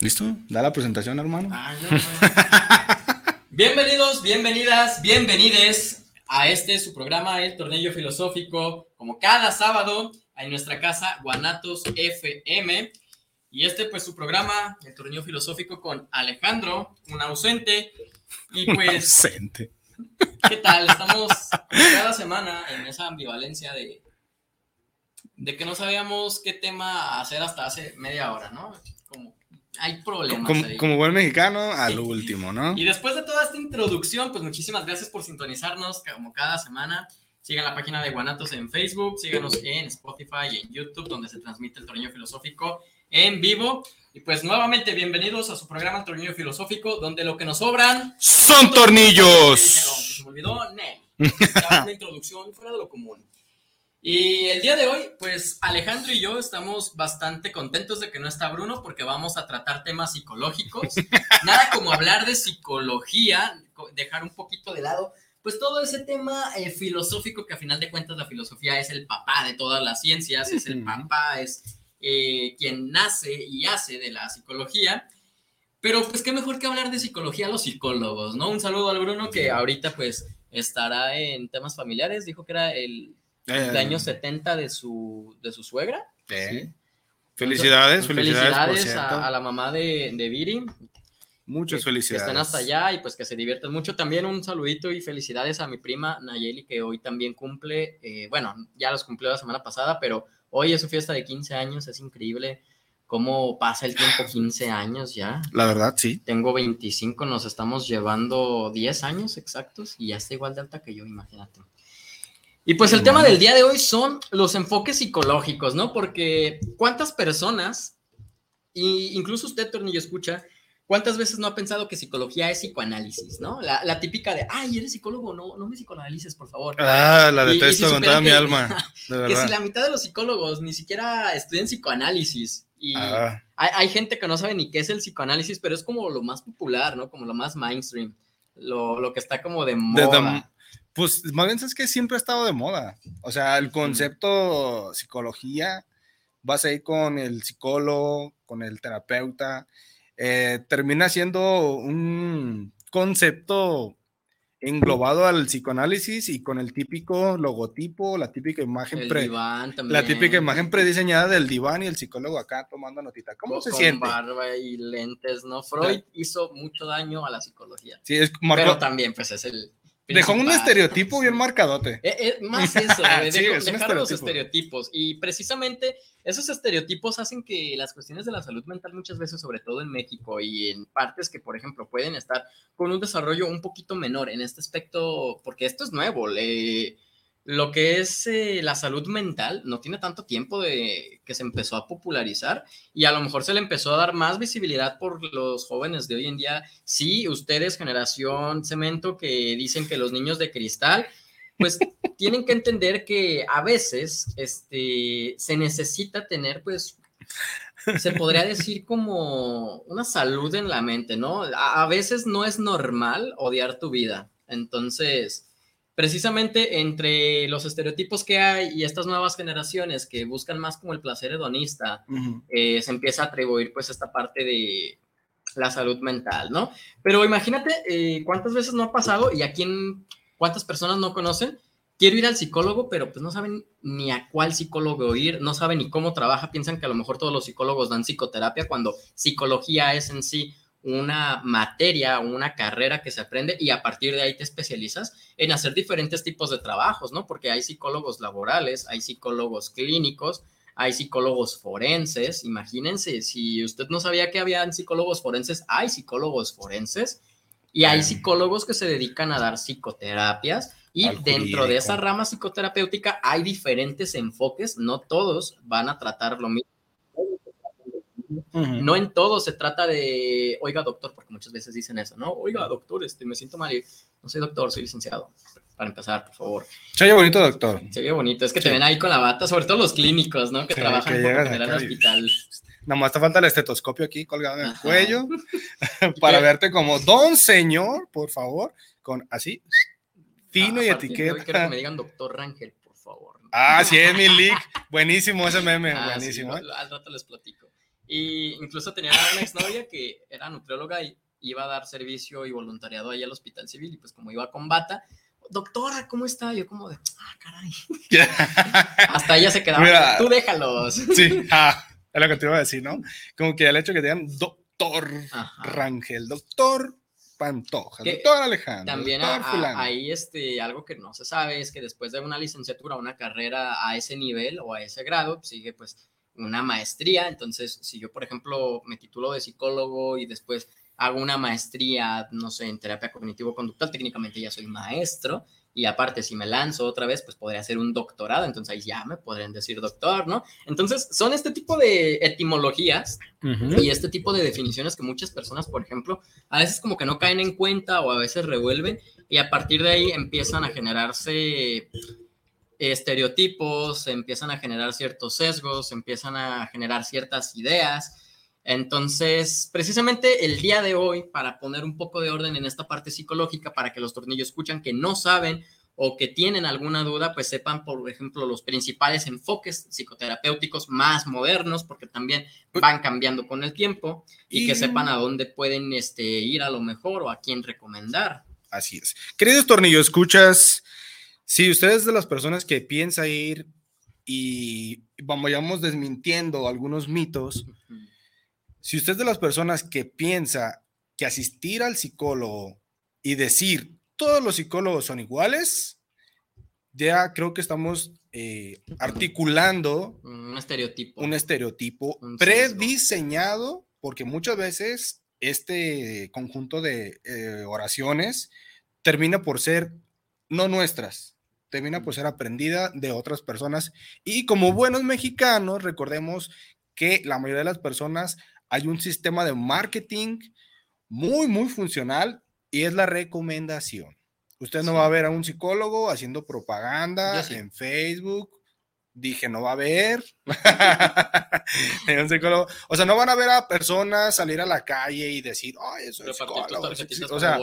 ¿Listo? Da la presentación, hermano. Bienvenidos, bienvenidas, bienvenides a este su programa, El Tornillo Filosófico, como cada sábado en nuestra casa Guanatos FM. Y este, pues, su programa, El Tornillo Filosófico, con Alejandro, un ausente. Y pues. ausente. ¿Qué tal? Estamos cada semana en esa ambivalencia de, de que no sabíamos qué tema hacer hasta hace media hora, ¿no? Como hay problemas. Como, ahí. como buen mexicano, al último, ¿no? Y después de toda esta introducción, pues muchísimas gracias por sintonizarnos como cada semana. Sigan la página de Guanatos en Facebook, síganos en Spotify y en YouTube, donde se transmite el Tornillo Filosófico en vivo. Y pues nuevamente bienvenidos a su programa El Tornillo Filosófico, donde lo que nos sobran son tornillos. Se me olvidó, ne. Una introducción fuera de lo común. Y el día de hoy, pues Alejandro y yo estamos bastante contentos de que no está Bruno porque vamos a tratar temas psicológicos. Nada como hablar de psicología, dejar un poquito de lado, pues todo ese tema eh, filosófico que a final de cuentas la filosofía es el papá de todas las ciencias, es el papá, es eh, quien nace y hace de la psicología. Pero pues qué mejor que hablar de psicología a los psicólogos, ¿no? Un saludo al Bruno que ahorita pues estará en temas familiares, dijo que era el el año 70 de su, de su suegra. Eh. ¿sí? Felicidades, felicidades, felicidades a, a, la mamá de, de Viri. Muchas que, felicidades. Que estén hasta allá y pues que se diviertan mucho. También un saludito y felicidades a mi prima Nayeli, que hoy también cumple, eh, bueno, ya los cumplió la semana pasada, pero hoy es su fiesta de 15 años, es increíble cómo pasa el tiempo, 15 años ya. La verdad, sí. Tengo 25, nos estamos llevando 10 años exactos y ya está igual de alta que yo, imagínate. Y pues el tema del día de hoy son los enfoques psicológicos, ¿no? Porque cuántas personas, y incluso usted, Tornillo, escucha, ¿cuántas veces no ha pensado que psicología es psicoanálisis, ¿no? La, la típica de, ay, eres psicólogo, no, no me psicoanalices, por favor. Ah, la detesto y, y si con toda mi alma. Que si la mitad de los psicólogos ni siquiera estudian psicoanálisis. Y ah. hay, hay, gente que no sabe ni qué es el psicoanálisis, pero es como lo más popular, ¿no? Como lo más mainstream, lo, lo que está como de moda. Pues más bien es que siempre ha estado de moda. O sea, el concepto psicología, vas a ir con el psicólogo, con el terapeuta, eh, termina siendo un concepto englobado al psicoanálisis y con el típico logotipo, la típica imagen pre, diván la típica imagen prediseñada del diván y el psicólogo acá tomando notita. ¿Cómo con, se siente? Con barba y lentes, ¿no? Freud hizo mucho daño a la psicología. Sí, es marcó, pero también pues es el Dejó un estereotipo bien marcadote. Eh, eh, más eso, eh, sí, dejar los estereotipos. Y precisamente esos estereotipos hacen que las cuestiones de la salud mental muchas veces, sobre todo en México y en partes que, por ejemplo, pueden estar con un desarrollo un poquito menor en este aspecto, porque esto es nuevo. Le, lo que es eh, la salud mental no tiene tanto tiempo de que se empezó a popularizar y a lo mejor se le empezó a dar más visibilidad por los jóvenes de hoy en día. Sí, ustedes, generación cemento, que dicen que los niños de cristal, pues tienen que entender que a veces este, se necesita tener, pues, se podría decir como una salud en la mente, ¿no? A, a veces no es normal odiar tu vida. Entonces precisamente entre los estereotipos que hay y estas nuevas generaciones que buscan más como el placer hedonista, uh -huh. eh, se empieza a atribuir pues esta parte de la salud mental, ¿no? Pero imagínate eh, cuántas veces no ha pasado y a quién, cuántas personas no conocen. Quiero ir al psicólogo, pero pues no saben ni a cuál psicólogo ir, no saben ni cómo trabaja, piensan que a lo mejor todos los psicólogos dan psicoterapia cuando psicología es en sí una materia, una carrera que se aprende y a partir de ahí te especializas en hacer diferentes tipos de trabajos, ¿no? Porque hay psicólogos laborales, hay psicólogos clínicos, hay psicólogos forenses. Imagínense, si usted no sabía que había psicólogos forenses, hay psicólogos forenses Y hay psicólogos que se dedican a dar psicoterapias y dentro de esa rama psicoterapéutica hay diferentes enfoques, no todos van a tratar lo mismo. No en todo se trata de, oiga doctor, porque muchas veces dicen eso, ¿no? Oiga doctor, este, me siento mal. No soy doctor, soy licenciado. Para empezar, por favor. Se ve bonito, doctor. Se ve bonito, es que te ven ahí con la bata, sobre todo los clínicos, ¿no? Que trabajan en el hospital. Nada más te falta el estetoscopio aquí colgado en el cuello para verte como don señor, por favor, con así, fino y etiqueta. quiero que me digan doctor Rangel, por favor. Ah, sí, es mi leak. Buenísimo ese meme, ah, buenísimo. ¿eh? al rato les platico. Y incluso tenía una exnovia que era nutrióloga y iba a dar servicio y voluntariado ahí al hospital civil y pues como iba con bata, doctora, ¿cómo está? Yo como de, ah, caray. Hasta ella se quedaba, tú déjalos. Sí, ah, es lo que te iba a decir, ¿no? Como que el hecho que te digan doctor Rangel, doctor Pantoja, doctor Alejandro. También doctor ahí este, algo que no se sabe es que después de una licenciatura, una carrera a ese nivel o a ese grado, sigue pues una maestría. Entonces, si yo, por ejemplo, me titulo de psicólogo y después hago una maestría, no sé, en terapia cognitivo-conductual, técnicamente ya soy maestro. Y aparte, si me lanzo otra vez, pues podría hacer un doctorado, entonces ahí ya me podrían decir doctor, ¿no? Entonces, son este tipo de etimologías y este tipo de definiciones que muchas personas, por ejemplo, a veces como que no caen en cuenta o a veces revuelven y a partir de ahí empiezan a generarse estereotipos, empiezan a generar ciertos sesgos, empiezan a generar ciertas ideas entonces, precisamente el día de hoy, para poner un poco de orden en esta parte psicológica, para que los tornillos escuchan que no saben o que tienen alguna duda, pues sepan, por ejemplo, los principales enfoques psicoterapéuticos más modernos, porque también van cambiando con el tiempo, y, que sepan a dónde pueden este, ir a lo mejor o a quién recomendar. Así es. Queridos tornillos, escuchas, si ustedes de las personas que piensa ir y vamos desmintiendo algunos mitos, si usted es de las personas que piensa que asistir al psicólogo y decir todos los psicólogos son iguales, ya creo que estamos eh, articulando un estereotipo, un estereotipo prediseñado, porque muchas veces este conjunto de eh, oraciones termina por ser no nuestras, termina por ser aprendida de otras personas. Y como buenos mexicanos, recordemos que la mayoría de las personas hay un sistema de marketing muy, muy funcional y es la recomendación. Usted no va a ver a un psicólogo haciendo propaganda en Facebook. Dije, no va a haber. un psicólogo. O sea, no van a ver a personas salir a la calle y decir, ay, eso es psicólogo. O sea,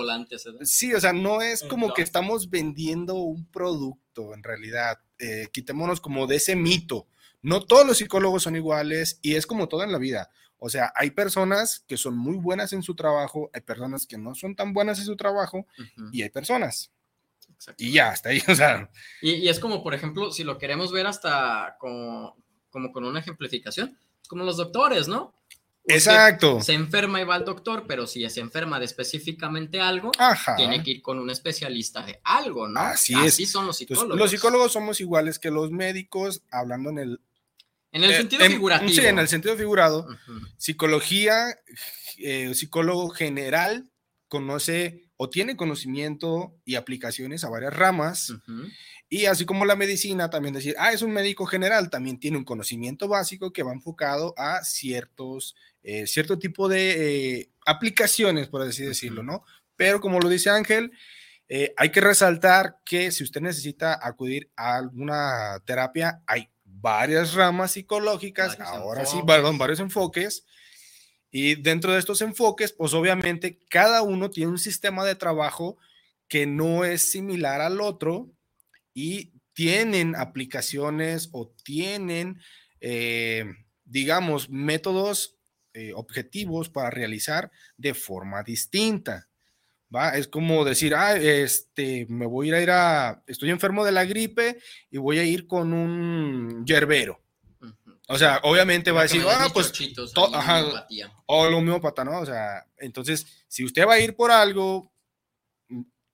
sí, o sea, no es como que estamos vendiendo un producto en realidad. Eh, quitémonos como de ese mito. No todos los psicólogos son iguales y es como todo en la vida. O sea, hay personas que son muy buenas en su trabajo, hay personas que no son tan buenas en su trabajo y hay personas. Y ya, hasta ahí, o sea. Y, es como, por ejemplo, si lo queremos ver hasta como, como con una ejemplificación, como los doctores, ¿no? Exacto. Se enferma y va al doctor, pero si se enferma de específicamente algo, tiene que ir con un especialista de algo, ¿no? Así, Así son los psicólogos. los psicólogos somos iguales que los médicos, hablando en el en el eh, sentido figurativo. Sí, en el sentido figurado. Psicología, eh, psicólogo general conoce o tiene conocimiento y aplicaciones a varias ramas. Y así como la medicina, también decir, ah, es un médico general, también tiene un conocimiento básico que va enfocado a ciertos, eh, cierto tipo de aplicaciones, por así decirlo, ¿no? Pero como lo dice Ángel, hay que resaltar que si usted necesita acudir a alguna terapia, hay varias ramas psicológicas, ahora sí, perdón, varios enfoques. Y dentro de estos enfoques, pues obviamente cada uno tiene un sistema de trabajo que no es similar al otro y tienen aplicaciones o tienen, eh, digamos, métodos eh, objetivos para realizar de forma distinta. ¿va? Es como decir, ah, este, me voy a ir a, estoy enfermo de la gripe y voy a ir con un yerbero. O sea, obviamente va a decir, ah, pues, o lo homeópata, ¿no? O sea, entonces, si usted va a ir por algo,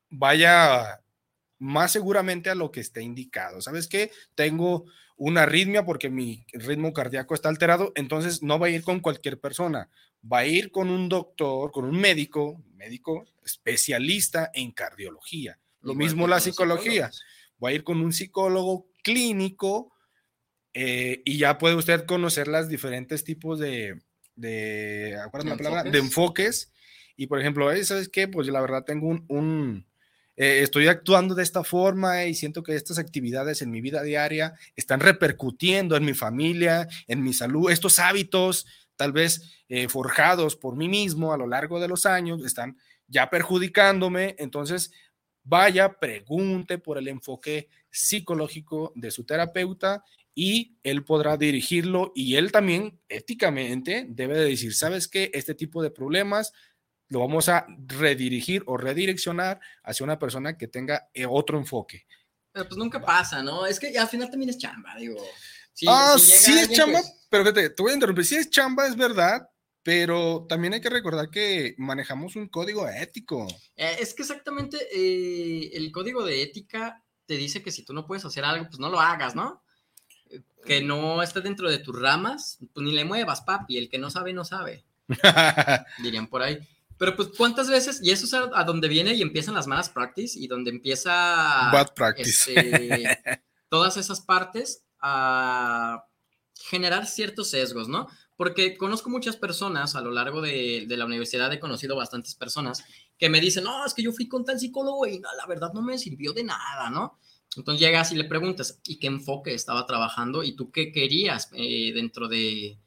vaya más seguramente a lo que esté indicado. ¿Sabes qué? Tengo una arritmia porque mi ritmo cardíaco está alterado, entonces no va a ir con cualquier persona, va a ir con un doctor, con un médico, médico especialista en cardiología. Lo mismo la psicología. Va a ir con un psicólogo clínico eh, y ya puede usted conocer los diferentes tipos de, de, la palabra? de enfoques. Y por ejemplo, ¿sabes qué? Pues la verdad tengo un eh, estoy actuando de esta forma y siento que estas actividades en mi vida diaria están repercutiendo en mi familia, en mi salud. Estos hábitos, tal vez eh, forjados por mí mismo a lo largo de los años, están ya perjudicándome. Entonces, vaya, pregunte por el enfoque psicológico de su terapeuta y él podrá dirigirlo y él también éticamente debe de decir, ¿sabes qué? Este tipo de problemas lo vamos a redirigir o redireccionar hacia una persona que tenga eh, otro enfoque. Pero pues nunca pasa, ¿no? Es que al final también es chamba, digo. ah, sí es chamba, pero fíjate, te voy a interrumpir. Sí es chamba, es verdad, pero también hay que recordar que manejamos un código ético. Eh, es que exactamente eh, el código de ética te dice que si tú no puedes hacer algo, pues no lo hagas, ¿no? Que no esté dentro de tus ramas, pues ni le muevas, papi. El que no sabe, no sabe. Dirían por ahí. Pero pues, ¿cuántas veces? Y eso es a, donde viene y empiezan las malas practice y donde empieza... Bad practice. Este, todas esas partes a generar ciertos sesgos, ¿no? Porque conozco muchas personas a lo largo de, la universidad, he conocido bastantes personas que me dicen, no, es que yo fui con tal psicólogo y no, la verdad no me sirvió de nada, ¿no? Entonces llegas y le preguntas, ¿y qué enfoque estaba trabajando? ¿Y tú qué querías eh, dentro de,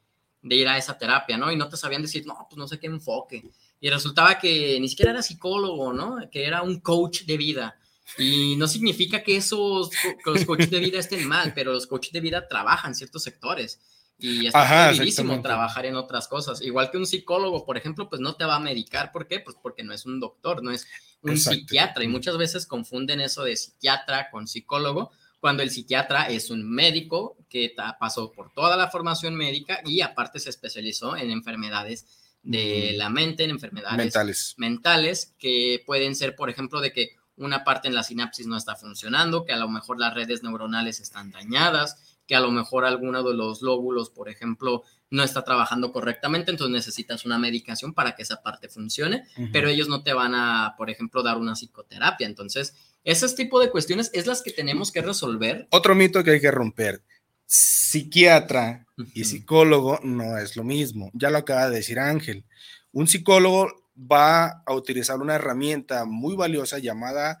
de ir a esa terapia, ¿no? Y no te sabían decir, no, pues no sé qué enfoque y resultaba que ni siquiera era psicólogo, ¿no? Que era un coach de vida. Y no significa que esos los coaches de vida estén mal, pero los coaches de vida trabajan ciertos sectores. Y está prohibidísimo trabajar en otras cosas. Igual que un psicólogo, por ejemplo, pues no te va a medicar. ¿Por qué? Pues porque no es un doctor, no es un psiquiatra. Y muchas veces confunden eso de psiquiatra con psicólogo, cuando el psiquiatra es un médico que pasó por toda la formación médica y aparte se especializó en enfermedades de la mente, en enfermedades mentales. mentales, que pueden ser, por ejemplo, de que una parte en la sinapsis no está funcionando, que a lo mejor las redes neuronales están dañadas, que a lo mejor alguno de los lóbulos, por ejemplo, no está trabajando correctamente, entonces necesitas una medicación para que esa parte funcione, pero ellos no te van a, por ejemplo, dar una psicoterapia. Entonces, ese tipo de cuestiones es las que tenemos que resolver. Otro mito que hay que romper psiquiatra y psicólogo no es lo mismo. Ya lo acaba de decir Ángel. Un psicólogo va a utilizar una herramienta muy valiosa llamada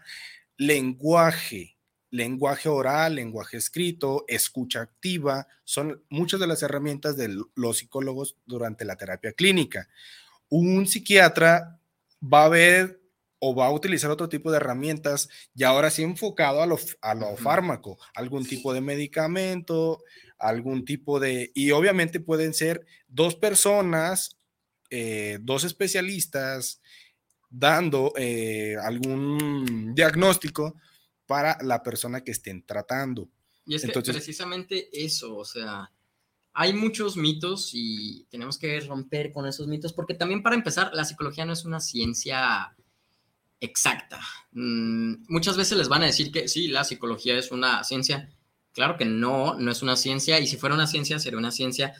lenguaje. Lenguaje oral, lenguaje escrito, escucha activa, son muchas de las herramientas de los psicólogos durante la terapia clínica. Un psiquiatra va a ver o va a utilizar otro tipo de herramientas y ahora sí enfocado a lo, a lo fármaco, algún tipo de medicamento, algún tipo de... Y obviamente pueden ser dos personas, eh, dos especialistas dando eh, algún diagnóstico para la persona que estén tratando. Y es que precisamente eso, o sea, hay muchos mitos y tenemos que romper con esos mitos, porque también para empezar, la psicología no es una ciencia exacta. Mm, muchas veces les van a decir que sí, la psicología es una ciencia. Claro que no, no es una ciencia y si fuera una ciencia sería una ciencia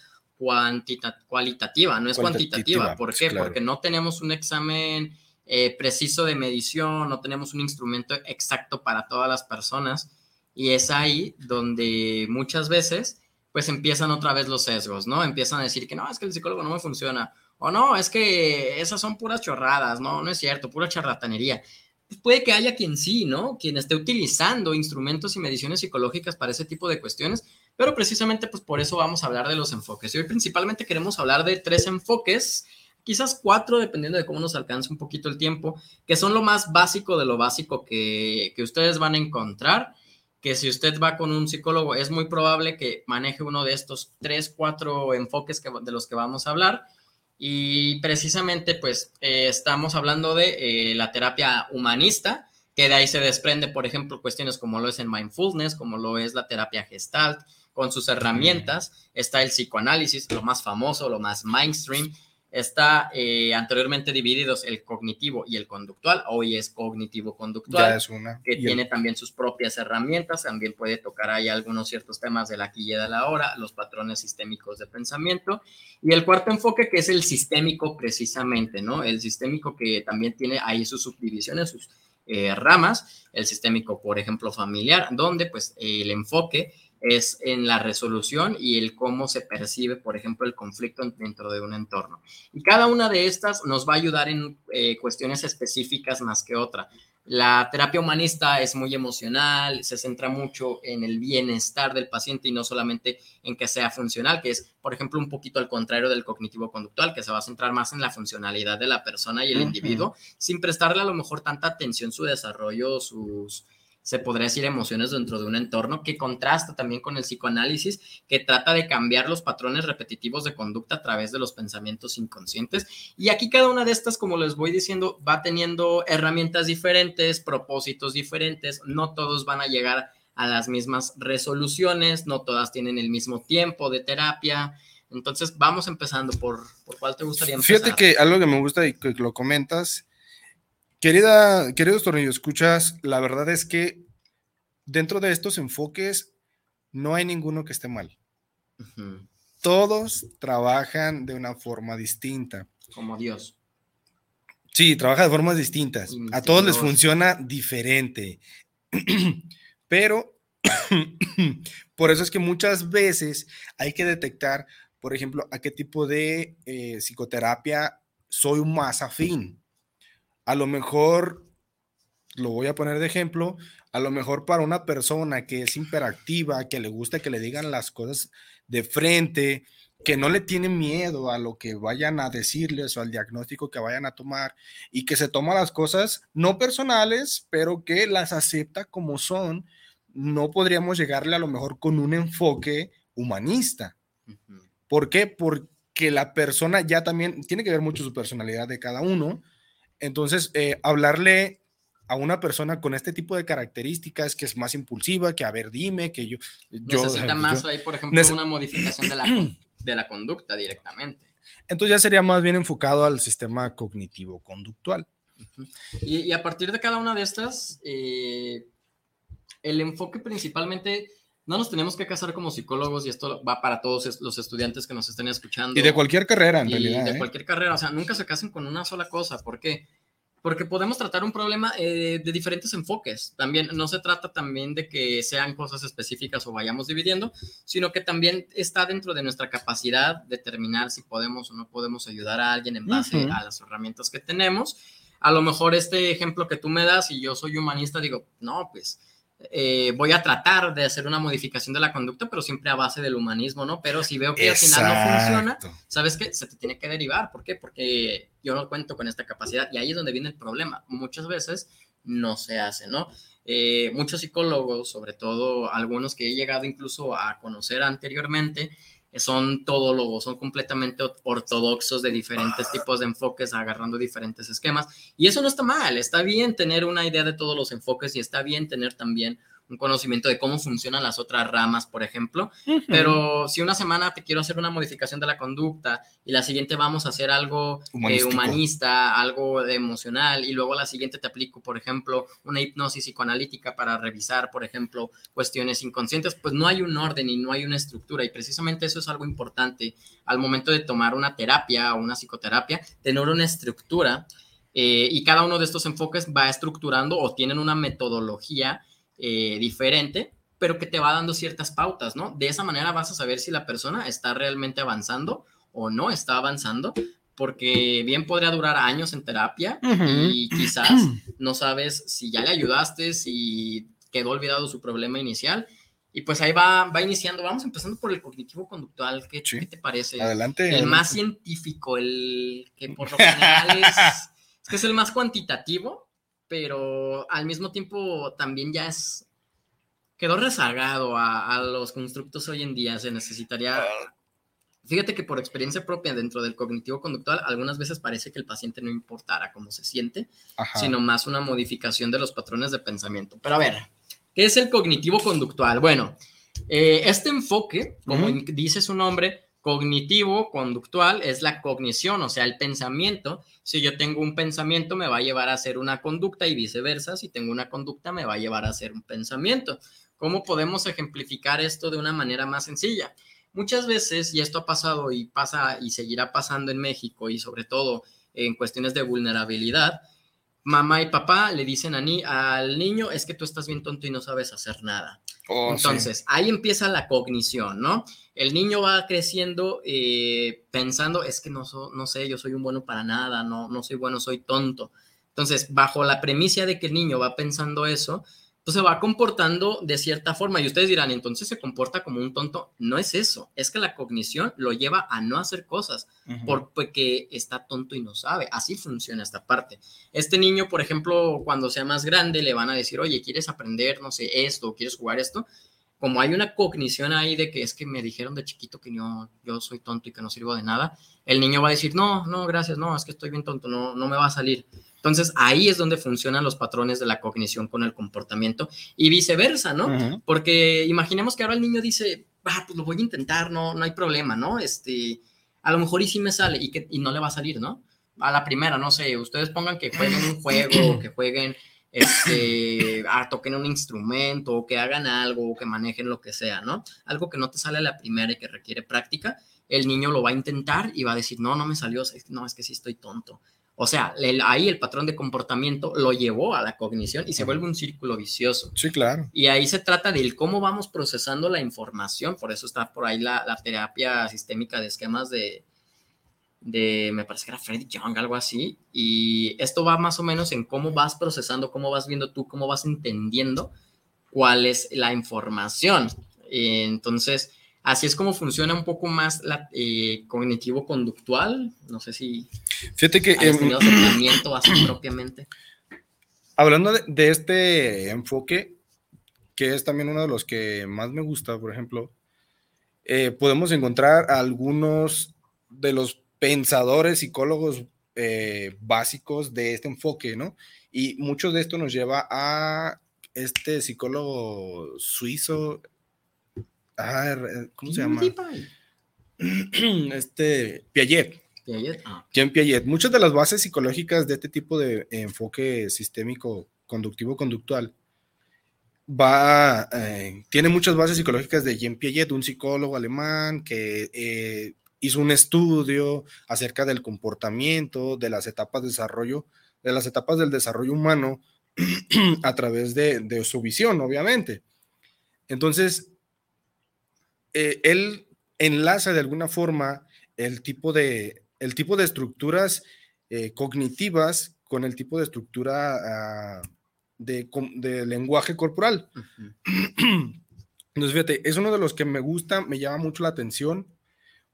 cualitativa, no es cuantitativa. ¿Por qué? Porque no tenemos un examen eh, preciso de medición, no tenemos un instrumento exacto para todas las personas y es ahí donde muchas veces pues empiezan otra vez los sesgos, ¿no? Empiezan a decir que no, es que el psicólogo no me funciona o no, es que esas son puras chorradas, no, no es cierto, pura charlatanería. Pues puede que haya quien sí, ¿no? Quien esté utilizando instrumentos y mediciones psicológicas para ese tipo de cuestiones, pero precisamente pues por eso vamos a hablar de los enfoques. Y hoy principalmente queremos hablar de tres enfoques, quizás cuatro, dependiendo de cómo nos alcance un poquito el tiempo, que son lo más básico de lo básico que, que ustedes van a encontrar que si usted va con un psicólogo, es muy probable que maneje uno de estos tres, cuatro enfoques que, de los que vamos a hablar. Y precisamente, pues, eh, estamos hablando de eh, la terapia humanista, que de ahí se desprende, por ejemplo, cuestiones como lo es el mindfulness, como lo es la terapia gestalt, con sus herramientas. Está el psicoanálisis, lo más famoso, lo más mainstream, está eh, anteriormente divididos el cognitivo y el conductual, hoy es cognitivo-conductual, que tiene también sus propias herramientas, también puede tocar ahí algunos ciertos temas de la aquí y de la hora, los patrones sistémicos de pensamiento, y el cuarto enfoque que es el sistémico precisamente, ¿no? El sistémico que también tiene ahí sus subdivisiones, sus eh, ramas, el sistémico, por ejemplo, familiar, donde pues el enfoque es en la resolución y el cómo se percibe, por ejemplo, el conflicto dentro de un entorno. Y cada una de estas nos va a ayudar en eh, cuestiones específicas más que otra. La terapia humanista es muy emocional, se centra mucho en el bienestar del paciente y no solamente en que sea funcional, que es, por ejemplo, un poquito al contrario del cognitivo-conductual, que se va a centrar más en la funcionalidad de la persona y el individuo, sin prestarle a lo mejor tanta atención su desarrollo, sus, se podría decir, emociones dentro de un entorno que contrasta también con el psicoanálisis, que trata de cambiar los patrones repetitivos de conducta a través de los pensamientos inconscientes. Y aquí cada una de estas, como les voy diciendo, va teniendo herramientas diferentes, propósitos diferentes, no todos van a llegar a las mismas resoluciones, no todas tienen el mismo tiempo de terapia. Entonces, vamos empezando por, por cuál te gustaría empezar. Fíjate que algo que me gusta y que lo comentas Querida, queridos tornillos, escuchas, la verdad es que dentro de estos enfoques no hay ninguno que esté mal. Todos trabajan de una forma distinta. Como Dios. Sí, trabaja de formas distintas. A todos les funciona diferente. Pero por eso es que muchas veces hay que detectar, por ejemplo, a qué tipo de eh, psicoterapia soy más afín. A lo mejor, lo voy a poner de ejemplo, a lo mejor para una persona que es hiperactiva, que le gusta que le digan las cosas de frente, que no le tiene miedo a lo que vayan a decirles o al diagnóstico que vayan a tomar y que se toma las cosas no personales, pero que las acepta como son, no podríamos llegarle a lo mejor con un enfoque humanista. ¿Por qué? Porque la persona ya también tiene que ver mucho su personalidad de cada uno entonces, eh, hablarle a una persona con este tipo de características, que es más impulsiva, que a ver, dime, que yo... Necesita más ahí, por ejemplo, una modificación de la, de la conducta directamente. Entonces ya sería más bien enfocado al sistema cognitivo-conductual. y, a partir de cada una de estas, eh, el enfoque principalmente no nos tenemos que casar como psicólogos y esto va para todos los estudiantes que nos estén escuchando. Y de cualquier carrera, en y realidad. De ¿eh? cualquier carrera, o sea, nunca se casen con una sola cosa. ¿Por qué? Porque podemos tratar un problema eh, de diferentes enfoques. También no se trata también de que sean cosas específicas o vayamos dividiendo, sino que también está dentro de nuestra capacidad determinar si podemos o no podemos ayudar a alguien en base a las herramientas que tenemos. A lo mejor este ejemplo que tú me das y yo soy humanista, digo, no, pues eh, voy a tratar de hacer una modificación de la conducta, pero siempre a base del humanismo, ¿no? Pero si veo que al final no funciona, ¿sabes qué? Se te tiene que derivar. ¿Por qué? Porque yo no cuento con esta capacidad y ahí es donde viene el problema. Muchas veces no se hace, ¿no? Eh, muchos psicólogos, sobre todo algunos que he llegado incluso a conocer anteriormente, son todólogos, son completamente ortodoxos de diferentes tipos de enfoques, agarrando diferentes esquemas. Y eso no está mal, está bien tener una idea de todos los enfoques y está bien tener también un conocimiento de cómo funcionan las otras ramas, por ejemplo. Pero si una semana te quiero hacer una modificación de la conducta y la siguiente vamos a hacer algo eh, humanista, algo emocional, y luego la siguiente te aplico, por ejemplo, una hipnosis psicoanalítica para revisar, por ejemplo, cuestiones inconscientes, pues no hay un orden y no hay una estructura. Y precisamente eso es algo importante al momento de tomar una terapia o una psicoterapia, tener una estructura. Eh, y cada uno de estos enfoques va estructurando o tienen una metodología eh, diferente, pero que te va dando ciertas pautas, ¿no? De esa manera vas a saber si la persona está realmente avanzando o no está avanzando, porque bien podría durar años en terapia y quizás no sabes si ya le ayudaste, si quedó olvidado su problema inicial. Y pues ahí va, va iniciando. Vamos empezando por el cognitivo conductual. ¿Qué, ¿qué te parece? Adelante. El más científico, el que por lo general es, es que es el más cuantitativo, pero al mismo tiempo también ya es, quedó rezagado a, los constructos hoy en día, se necesitaría... Fíjate que por experiencia propia dentro del cognitivo conductual, algunas veces parece que el paciente no importara cómo se siente, sino más una modificación de los patrones de pensamiento. Pero a ver, ¿qué es el cognitivo conductual? Bueno, eh, este enfoque, como dice su nombre, Cognitivo, conductual, es la cognición, o sea, el pensamiento. Si yo tengo un pensamiento, me va a llevar a hacer una conducta y viceversa. Si tengo una conducta, me va a llevar a hacer un pensamiento. ¿Cómo podemos ejemplificar esto de una manera más sencilla? Muchas veces, y esto ha pasado y pasa y seguirá pasando en México y sobre todo en cuestiones de vulnerabilidad, mamá y papá le dicen a ni al niño, es que tú estás bien tonto y no sabes hacer nada. Oh, Entonces, ahí empieza la cognición, ¿no? El niño va creciendo eh, pensando, es que no, no sé, yo soy un bueno para nada, no, no soy bueno, soy tonto. Entonces, bajo la premisa de que el niño va pensando eso, se va comportando de cierta forma. Y ustedes dirán, entonces se comporta como un tonto. No es eso, es que la cognición lo lleva a no hacer cosas porque está tonto y no sabe. Así funciona esta parte. Este niño, por ejemplo, cuando sea más grande, le van a decir, oye, ¿quieres aprender, no sé, esto, quieres jugar esto? Como hay una cognición ahí de que es que me dijeron de chiquito que yo, yo soy tonto y que no sirvo de nada, el niño va a decir, no, no, gracias, no, es que estoy bien tonto, no, no me va a salir. Entonces ahí es donde funcionan los patrones de la cognición con el comportamiento y viceversa, ¿no? Porque imaginemos que ahora el niño dice, ah, pues lo voy a intentar, no, no hay problema, ¿no? Este, a lo mejor y sí me sale y, que, y no le va a salir, ¿no? A la primera, no sé, ustedes pongan que jueguen un juego, que jueguen, este, a toquen un instrumento, o que hagan algo, o que manejen lo que sea, ¿no? Algo que no te sale a la primera y que requiere práctica, el niño lo va a intentar y va a decir, no, no me salió, no, es que sí estoy tonto. O sea, ahí el patrón de comportamiento lo llevó a la cognición y se vuelve un círculo vicioso. Sí, claro. Y ahí se trata de cómo vamos procesando la información, por eso está por ahí la, terapia sistémica de esquemas de, de, me parece que era Fred Young, algo así, y esto va más o menos en cómo vas procesando, cómo vas viendo tú, cómo vas entendiendo cuál es la información. Entonces, Así es como funciona un poco más la eh, cognitivo-conductual. No sé si Fíjate que, has tenido acercamiento así propiamente. Hablando de, este enfoque, que es también uno de los que más me gusta, por ejemplo, eh, podemos encontrar algunos de los pensadores, psicólogos eh, básicos de este enfoque, ¿no? Y mucho de esto nos lleva a este psicólogo suizo, Ah, eh, ¿cómo se llama? Este, Piaget. Piaget. Ah. Jean Piaget. Muchas de las bases psicológicas de este tipo de enfoque sistémico conductivo conductual va, eh, tiene muchas bases psicológicas de Jean Piaget, un psicólogo alemán que eh, hizo un estudio acerca del comportamiento, de las etapas de desarrollo, de las etapas del desarrollo humano a través de, de su visión, obviamente. Entonces, eh, él enlaza de alguna forma el tipo de, el tipo de estructuras eh, cognitivas con el tipo de estructura ah, de, lenguaje corporal. Entonces, fíjate, es uno de los que me gusta, me llama mucho la atención,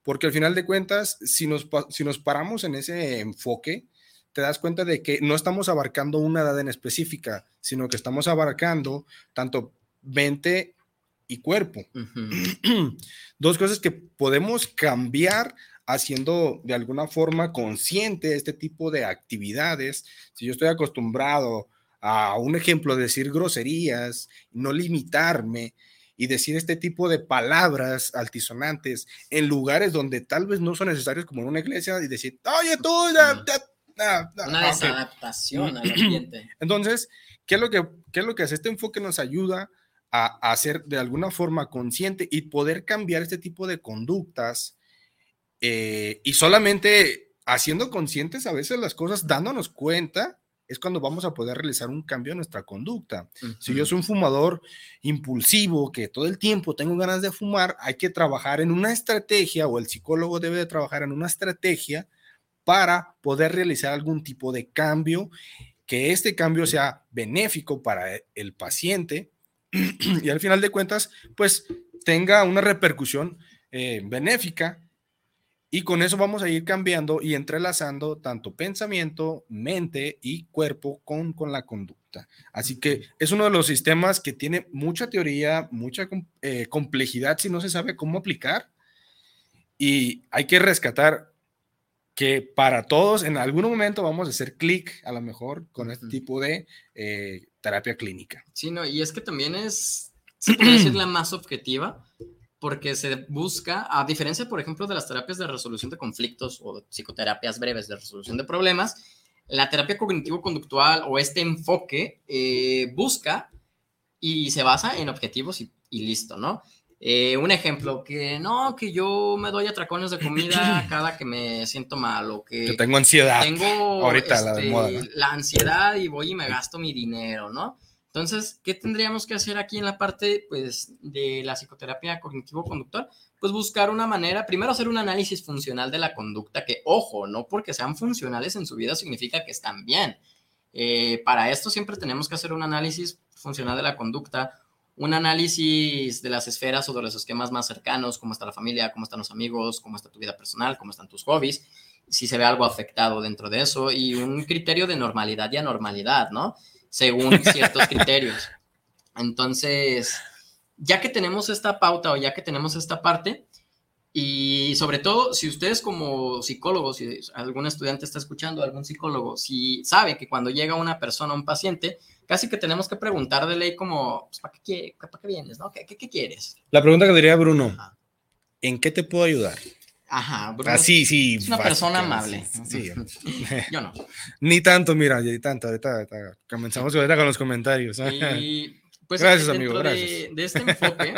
porque al final de cuentas, si nos, si nos paramos en ese enfoque, te das cuenta de que no estamos abarcando una edad en específica, sino que estamos abarcando tanto 20 y cuerpo. Dos cosas que podemos cambiar haciendo de alguna forma consciente este tipo de actividades. Si yo estoy acostumbrado a un ejemplo, decir groserías, no limitarme y decir este tipo de palabras altisonantes en lugares donde tal vez no son necesarios como en una iglesia y decir, oye tú, una desadaptación al ambiente. Entonces, ¿qué es lo que, qué es lo que hace este enfoque? Nos ayuda a, hacer de alguna forma consciente y poder cambiar este tipo de conductas eh, y solamente haciendo conscientes a veces las cosas, dándonos cuenta, es cuando vamos a poder realizar un cambio en nuestra conducta. Si yo soy un fumador impulsivo, que todo el tiempo tengo ganas de fumar, hay que trabajar en una estrategia o el psicólogo debe de trabajar en una estrategia para poder realizar algún tipo de cambio, que este cambio sea benéfico para el paciente y al final de cuentas, pues tenga una repercusión eh, benéfica y con eso vamos a ir cambiando y entrelazando tanto pensamiento, mente y cuerpo con, con la conducta. Así que es uno de los sistemas que tiene mucha teoría, mucha eh, complejidad si no se sabe cómo aplicar. Y hay que rescatar que para todos en algún momento vamos a hacer clic a lo mejor con este tipo de eh, terapia clínica. Sí, no, y es que también es, se puede decir la más objetiva, porque se busca, a diferencia, por ejemplo, de las terapias de resolución de conflictos o psicoterapias breves de resolución de problemas, la terapia cognitivo-conductual o este enfoque eh, busca y se basa en objetivos y, listo, ¿no? Eh, un ejemplo, que no, que yo me doy atracones de comida cada que me siento mal o que... Yo tengo ansiedad. Tengo ahorita la, de moda, este, la ansiedad y voy y me gasto mi dinero, ¿no? Entonces, ¿qué tendríamos que hacer aquí en la parte pues, de la psicoterapia cognitivo-conductual? Pues buscar una manera, primero hacer un análisis funcional de la conducta, que ojo, no porque sean funcionales en su vida significa que están bien. Eh, para esto siempre tenemos que hacer un análisis funcional de la conducta, un análisis de las esferas o de los esquemas más cercanos, cómo está la familia, cómo están los amigos, cómo está tu vida personal, cómo están tus hobbies, si se ve algo afectado dentro de eso, y un criterio de normalidad y anormalidad, ¿no? según ciertos criterios. Entonces, ya que tenemos esta pauta o ya que tenemos esta parte, y sobre todo, si ustedes como psicólogos, si algún estudiante está escuchando, algún psicólogo, si sabe que cuando llega una persona, un paciente, casi que tenemos que preguntar de ley como, pues, ¿para qué, ¿para qué vienes? No? ¿Qué, qué, quieres? La pregunta que diría Bruno, ¿en qué te puedo ayudar? Ajá, Bruno ah, sí, sí. Es una persona amable. Sí, Yo no. Ni tanto, mira, ni tanto. Ahorita, comenzamos ahorita con los comentarios. Y pues gracias, amigo. Gracias. De, este enfoque,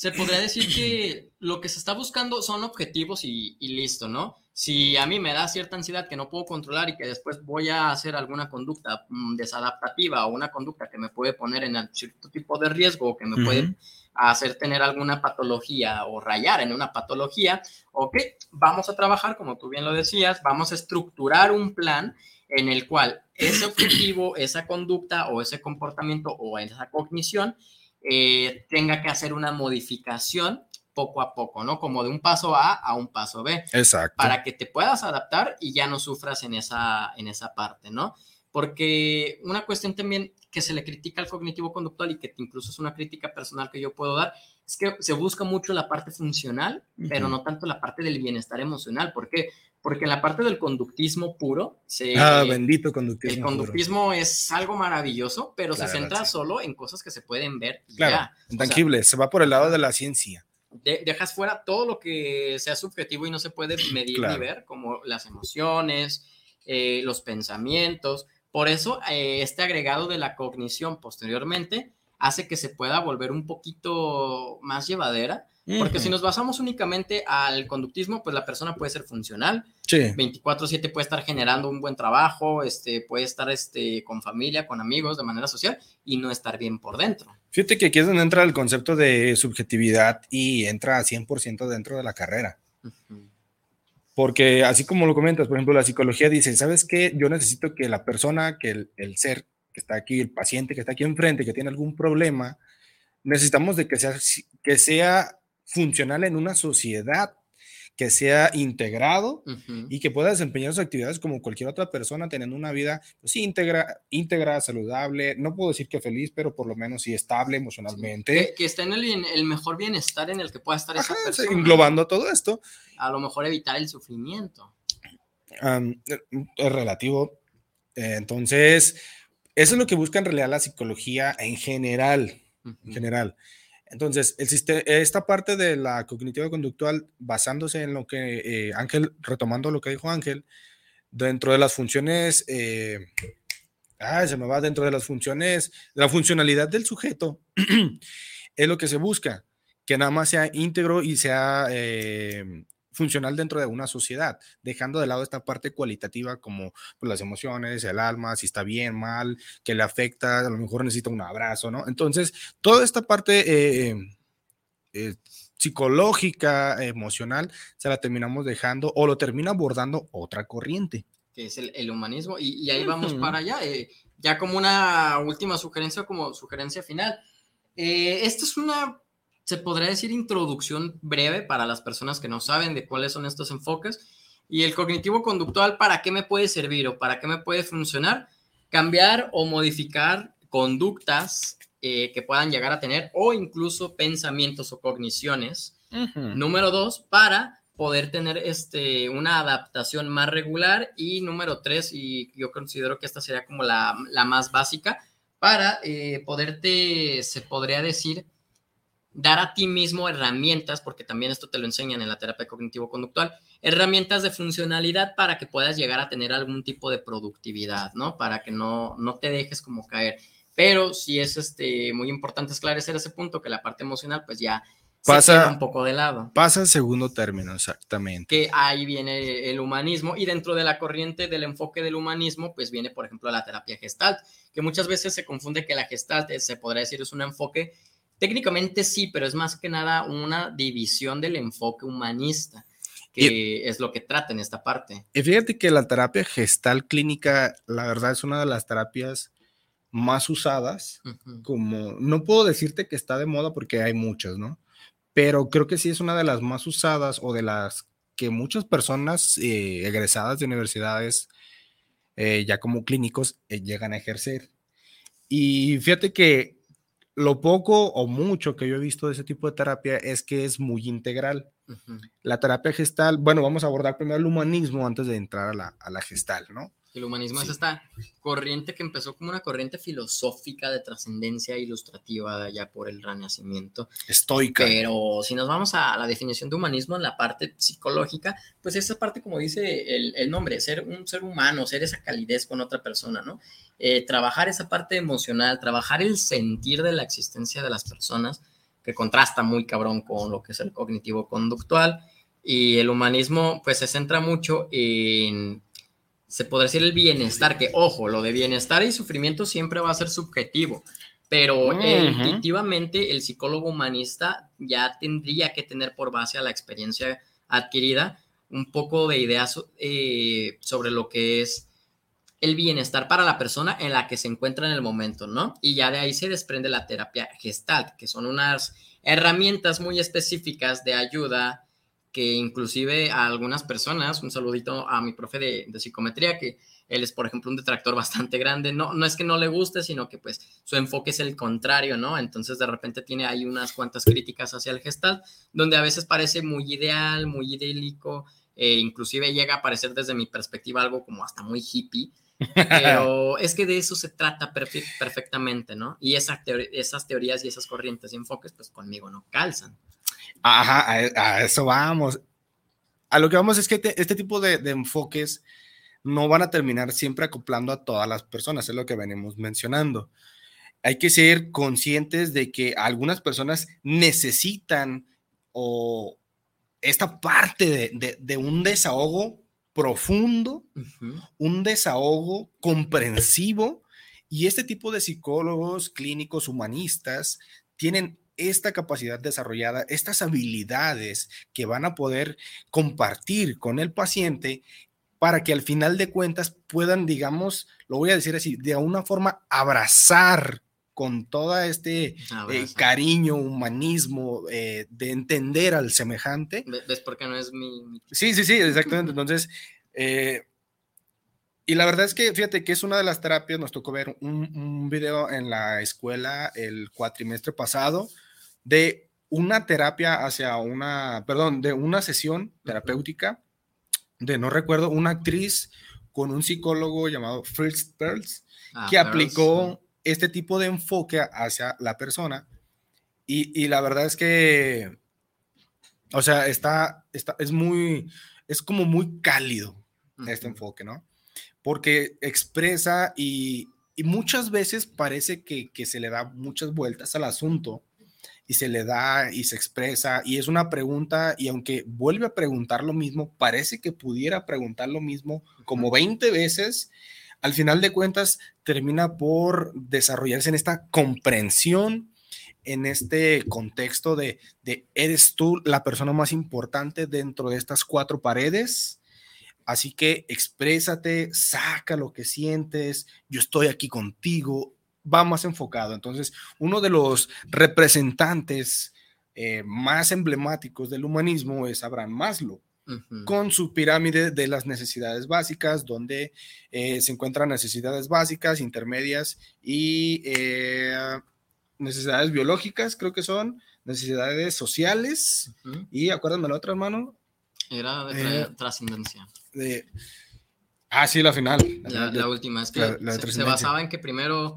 se podría decir que lo que se está buscando son objetivos y, y, listo, ¿no? Si a mí me da cierta ansiedad que no puedo controlar y que después voy a hacer alguna conducta mm, desadaptativa o una conducta que me puede poner en cierto tipo de riesgo o que me puede a hacer tener alguna patología o rayar en una patología, ok, vamos a trabajar, como tú bien lo decías, vamos a estructurar un plan en el cual ese objetivo, esa conducta o ese comportamiento o esa cognición eh, tenga que hacer una modificación poco a poco, ¿no? Como de un paso A a un paso B. Exacto. Para que te puedas adaptar y ya no sufras en esa, en esa parte, ¿no? Porque una cuestión también que se le critica al cognitivo conductual y que incluso es una crítica personal que yo puedo dar, es que se busca mucho la parte funcional, pero no tanto la parte del bienestar emocional. ¿Por qué? Porque en la parte del conductismo puro, se, ah, bendito conductismo. El conductismo es algo maravilloso, pero se centra solo en cosas que se pueden ver. claro, intangibles, se va por el lado de la ciencia. dejas fuera todo lo que sea subjetivo y no se puede medir ni ver, como las emociones, eh, los pensamientos, por eso, eh, este agregado de la cognición posteriormente hace que se pueda volver un poquito más llevadera, porque si nos basamos únicamente al conductismo, pues la persona puede ser funcional, sí. 24/7 puede estar generando un buen trabajo, este, puede estar este, con familia, con amigos, de manera social, y no estar bien por dentro. Fíjate que aquí es donde entra el concepto de subjetividad y entra a 100% dentro de la carrera. Porque así como lo comentas, por ejemplo, la psicología dice, ¿sabes qué? Yo necesito que la persona, que el, ser que está aquí, el paciente que está aquí enfrente, que tiene algún problema, necesitamos de que sea, que sea funcional en una sociedad que sea integrado y que pueda desempeñar sus actividades como cualquier otra persona, teniendo una vida pues, íntegra, íntegra, saludable, no puedo decir que feliz, pero por lo menos sí estable emocionalmente. Que, esté en el, mejor bienestar en el que pueda estar esa persona. Englobando todo esto. A lo mejor evitar el sufrimiento. es relativo. Eh, entonces, eso es lo que busca en realidad la psicología en general. En general. Entonces, esta parte de la cognitiva conductual, basándose en lo que eh, Ángel, retomando lo que dijo Ángel, dentro de las funciones, eh, se me va dentro de las funciones, la funcionalidad del sujeto, es lo que se busca, que nada más sea íntegro y sea eh, funcional dentro de una sociedad, dejando de lado esta parte cualitativa como pues, las emociones, el alma, si está bien, mal, que le afecta, a lo mejor necesita un abrazo, ¿no? Entonces, toda esta parte eh, eh, psicológica, emocional, se la terminamos dejando o lo termina abordando otra corriente. Que es el, humanismo, y, ahí vamos para allá. Eh, ya como una última sugerencia, como sugerencia final. esta es una se podría decir introducción breve para las personas que no saben de cuáles son estos enfoques. Y el cognitivo conductual, ¿para qué me puede servir o para qué me puede funcionar? Cambiar o modificar conductas eh, que puedan llegar a tener o incluso pensamientos o cogniciones. Número dos, para poder tener este, una adaptación más regular. Y número tres, y yo considero que esta sería como la, la más básica, para eh, poderte, se podría decir, dar a ti mismo herramientas, porque también esto te lo enseñan en la terapia cognitivo-conductual, herramientas de funcionalidad para que puedas llegar a tener algún tipo de productividad, ¿no? Para que no, no te dejes como caer. Pero sí es este, muy importante esclarecer ese punto, que la parte emocional pues ya pasa un poco de lado. Pasa en segundo término, exactamente. Que ahí viene el humanismo y dentro de la corriente del enfoque del humanismo, pues viene, por ejemplo, la terapia gestalt, que muchas veces se confunde que la gestalt, se podría decir, es un enfoque Técnicamente sí, pero es más que nada una división del enfoque humanista, que es lo que trata en esta parte. Y fíjate que la terapia gestal clínica, la verdad, es una de las terapias más usadas, como, no puedo decirte que está de moda porque hay muchas, ¿no? Pero creo que sí es una de las más usadas o de las que muchas personas eh, egresadas de universidades, eh, ya como clínicos, eh, llegan a ejercer. Y fíjate que lo poco o mucho que yo he visto de ese tipo de terapia es que es muy integral. La terapia gestal, bueno, vamos a abordar primero el humanismo antes de entrar a la, a la gestal, ¿no? El humanismo es esta corriente que empezó como una corriente filosófica de trascendencia ilustrativa ya por el Renacimiento. Estoica. Pero si nos vamos a la definición de humanismo en la parte psicológica, pues esa parte, como dice el, el nombre, ser un ser humano, ser esa calidez con otra persona, ¿no? Eh, trabajar esa parte emocional, trabajar el sentir de la existencia de las personas, que contrasta muy cabrón con lo que es el cognitivo conductual. Y el humanismo, pues se centra mucho en se podría decir el bienestar, que ojo, lo de bienestar y sufrimiento siempre va a ser subjetivo, pero intuitivamente el psicólogo humanista ya tendría que tener por base a la experiencia adquirida un poco de ideas eh, sobre lo que es el bienestar para la persona en la que se encuentra en el momento, ¿no? Y ya de ahí se desprende la terapia gestalt, que son unas herramientas muy específicas de ayuda que inclusive a algunas personas, un saludito a mi profe de, psicometría, que él es, por ejemplo, un detractor bastante grande, no, no es que no le guste, sino que pues su enfoque es el contrario, ¿no? Entonces de repente tiene ahí unas cuantas críticas hacia el gestal, donde a veces parece muy ideal, muy idílico, e inclusive llega a parecer desde mi perspectiva algo como hasta muy hippie, pero es que de eso se trata perfectamente, ¿no? Y esas teorías y esas corrientes y enfoques pues conmigo no calzan. Ajá, a, eso vamos. A lo que vamos es que este tipo de, enfoques no van a terminar siempre acoplando a todas las personas, es lo que venimos mencionando. Hay que ser conscientes de que algunas personas necesitan o esta parte de, un desahogo profundo, un desahogo comprensivo, y este tipo de psicólogos clínicos humanistas tienen esta capacidad desarrollada, estas habilidades que van a poder compartir con el paciente para que al final de cuentas puedan, digamos, lo voy a decir así, de alguna forma abrazar con todo este eh, cariño, humanismo, eh, de entender al semejante. ¿Ves por qué no es mi... Sí, sí, sí, exactamente. Entonces, eh, y la verdad es que, fíjate que es una de las terapias, nos tocó ver un, un video en la escuela el cuatrimestre pasado, de una terapia hacia una, perdón, de una sesión terapéutica de, no recuerdo, una actriz con un psicólogo llamado Fritz Perls, ah, que aplicó este tipo de enfoque hacia la persona. Y, la verdad es que, o sea, está, está, es muy, es como muy cálido este enfoque, ¿no? Porque expresa y, y muchas veces parece que, que, se le da muchas vueltas al asunto y se le da y se expresa y es una pregunta y aunque vuelve a preguntar lo mismo, parece que pudiera preguntar lo mismo como 20 veces, al final de cuentas termina por desarrollarse en esta comprensión, en este contexto de, de eres tú la persona más importante dentro de estas cuatro paredes. Así que exprésate, saca lo que sientes, yo estoy aquí contigo, va más enfocado. Entonces, uno de los representantes eh, más emblemáticos del humanismo es Abraham Maslow, con su pirámide de las necesidades básicas, donde eh, se encuentran necesidades básicas, intermedias y eh, necesidades biológicas, creo que son, necesidades sociales y acuérdame la otra, hermano. Era de trascendencia. Ah, sí, la final. La, última, es que se, basaba en que primero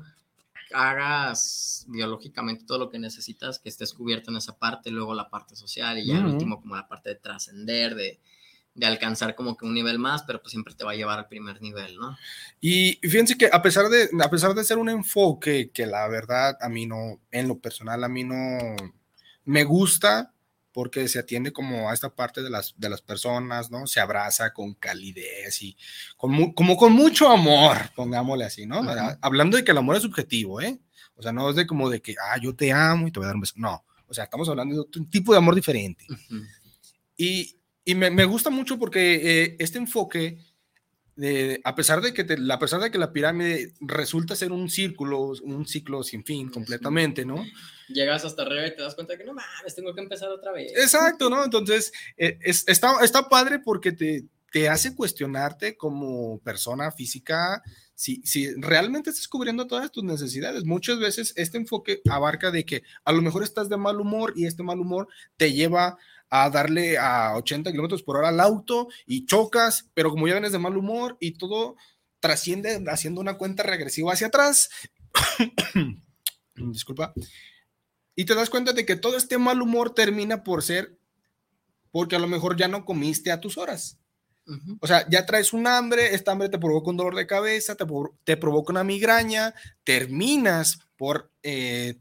hagas biológicamente todo lo que necesitas, que estés cubierto en esa parte, luego la parte social y ya el último como la parte de trascender, de, de alcanzar como que un nivel más, pero pues siempre te va a llevar al primer nivel, ¿no? Y fíjense que a pesar de, a pesar de ser un enfoque que la verdad a mí no, en lo personal a mí no me gusta, porque se atiende como a esta parte de las, de las personas, ¿no? Se abraza con calidez y con, como con mucho amor, pongámosle así, ¿no? Hablando de que el amor es subjetivo, ¿eh? O sea, no es de como de que, ah, yo te amo y te voy a dar un beso. No, o sea, estamos hablando de un tipo de amor diferente. Y, y me, me, gusta mucho porque eh, este enfoque a, pesar de que a pesar de que la pirámide resulta ser un círculo, un ciclo sin fin completamente, ¿no? Llegas hasta arriba y te das cuenta que no mames, tengo que empezar otra vez. Exacto, ¿no? Entonces, eh, está, está padre porque te, te hace cuestionarte como persona física si, si realmente estás cubriendo todas tus necesidades. Muchas veces este enfoque abarca de que a lo mejor estás de mal humor y este mal humor te lleva a darle a 80 kilómetros por hora al auto y chocas, pero como ya vienes de mal humor y todo trasciende haciendo una cuenta regresiva hacia atrás, disculpa, y te das cuenta de que todo este mal humor termina por ser porque a lo mejor ya no comiste a tus horas. O sea, ya traes un hambre, esta hambre te provoca un dolor de cabeza, te, te provoca una migraña, terminas por eh,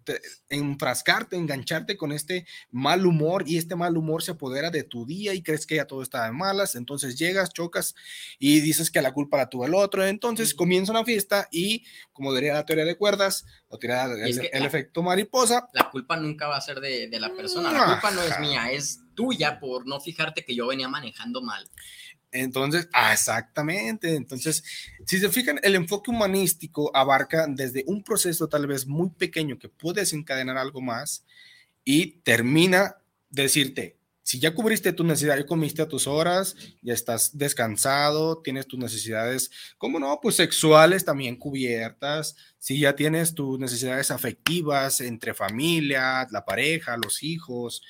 enfrascarte, engancharte con este mal humor y este mal humor se apodera de tu día y crees que ya todo está de malas, entonces llegas, chocas y dices que la culpa la tuvo el otro, entonces comienza una fiesta y como diría la teoría de cuerdas o teoría el, efecto mariposa. La culpa nunca va a ser de, de la persona, la culpa no es mía, es tuya por no fijarte que yo venía manejando mal. Entonces, ah, exactamente. Entonces, si se fijan, el enfoque humanístico abarca desde un proceso tal vez muy pequeño que puede desencadenar algo más y termina decirte, si ya cubriste tu necesidad, ya comiste a tus horas, ya estás descansado, tienes tus necesidades, ¿cómo no? Pues sexuales también cubiertas, si ya tienes tus necesidades afectivas entre familia, la pareja, los hijos,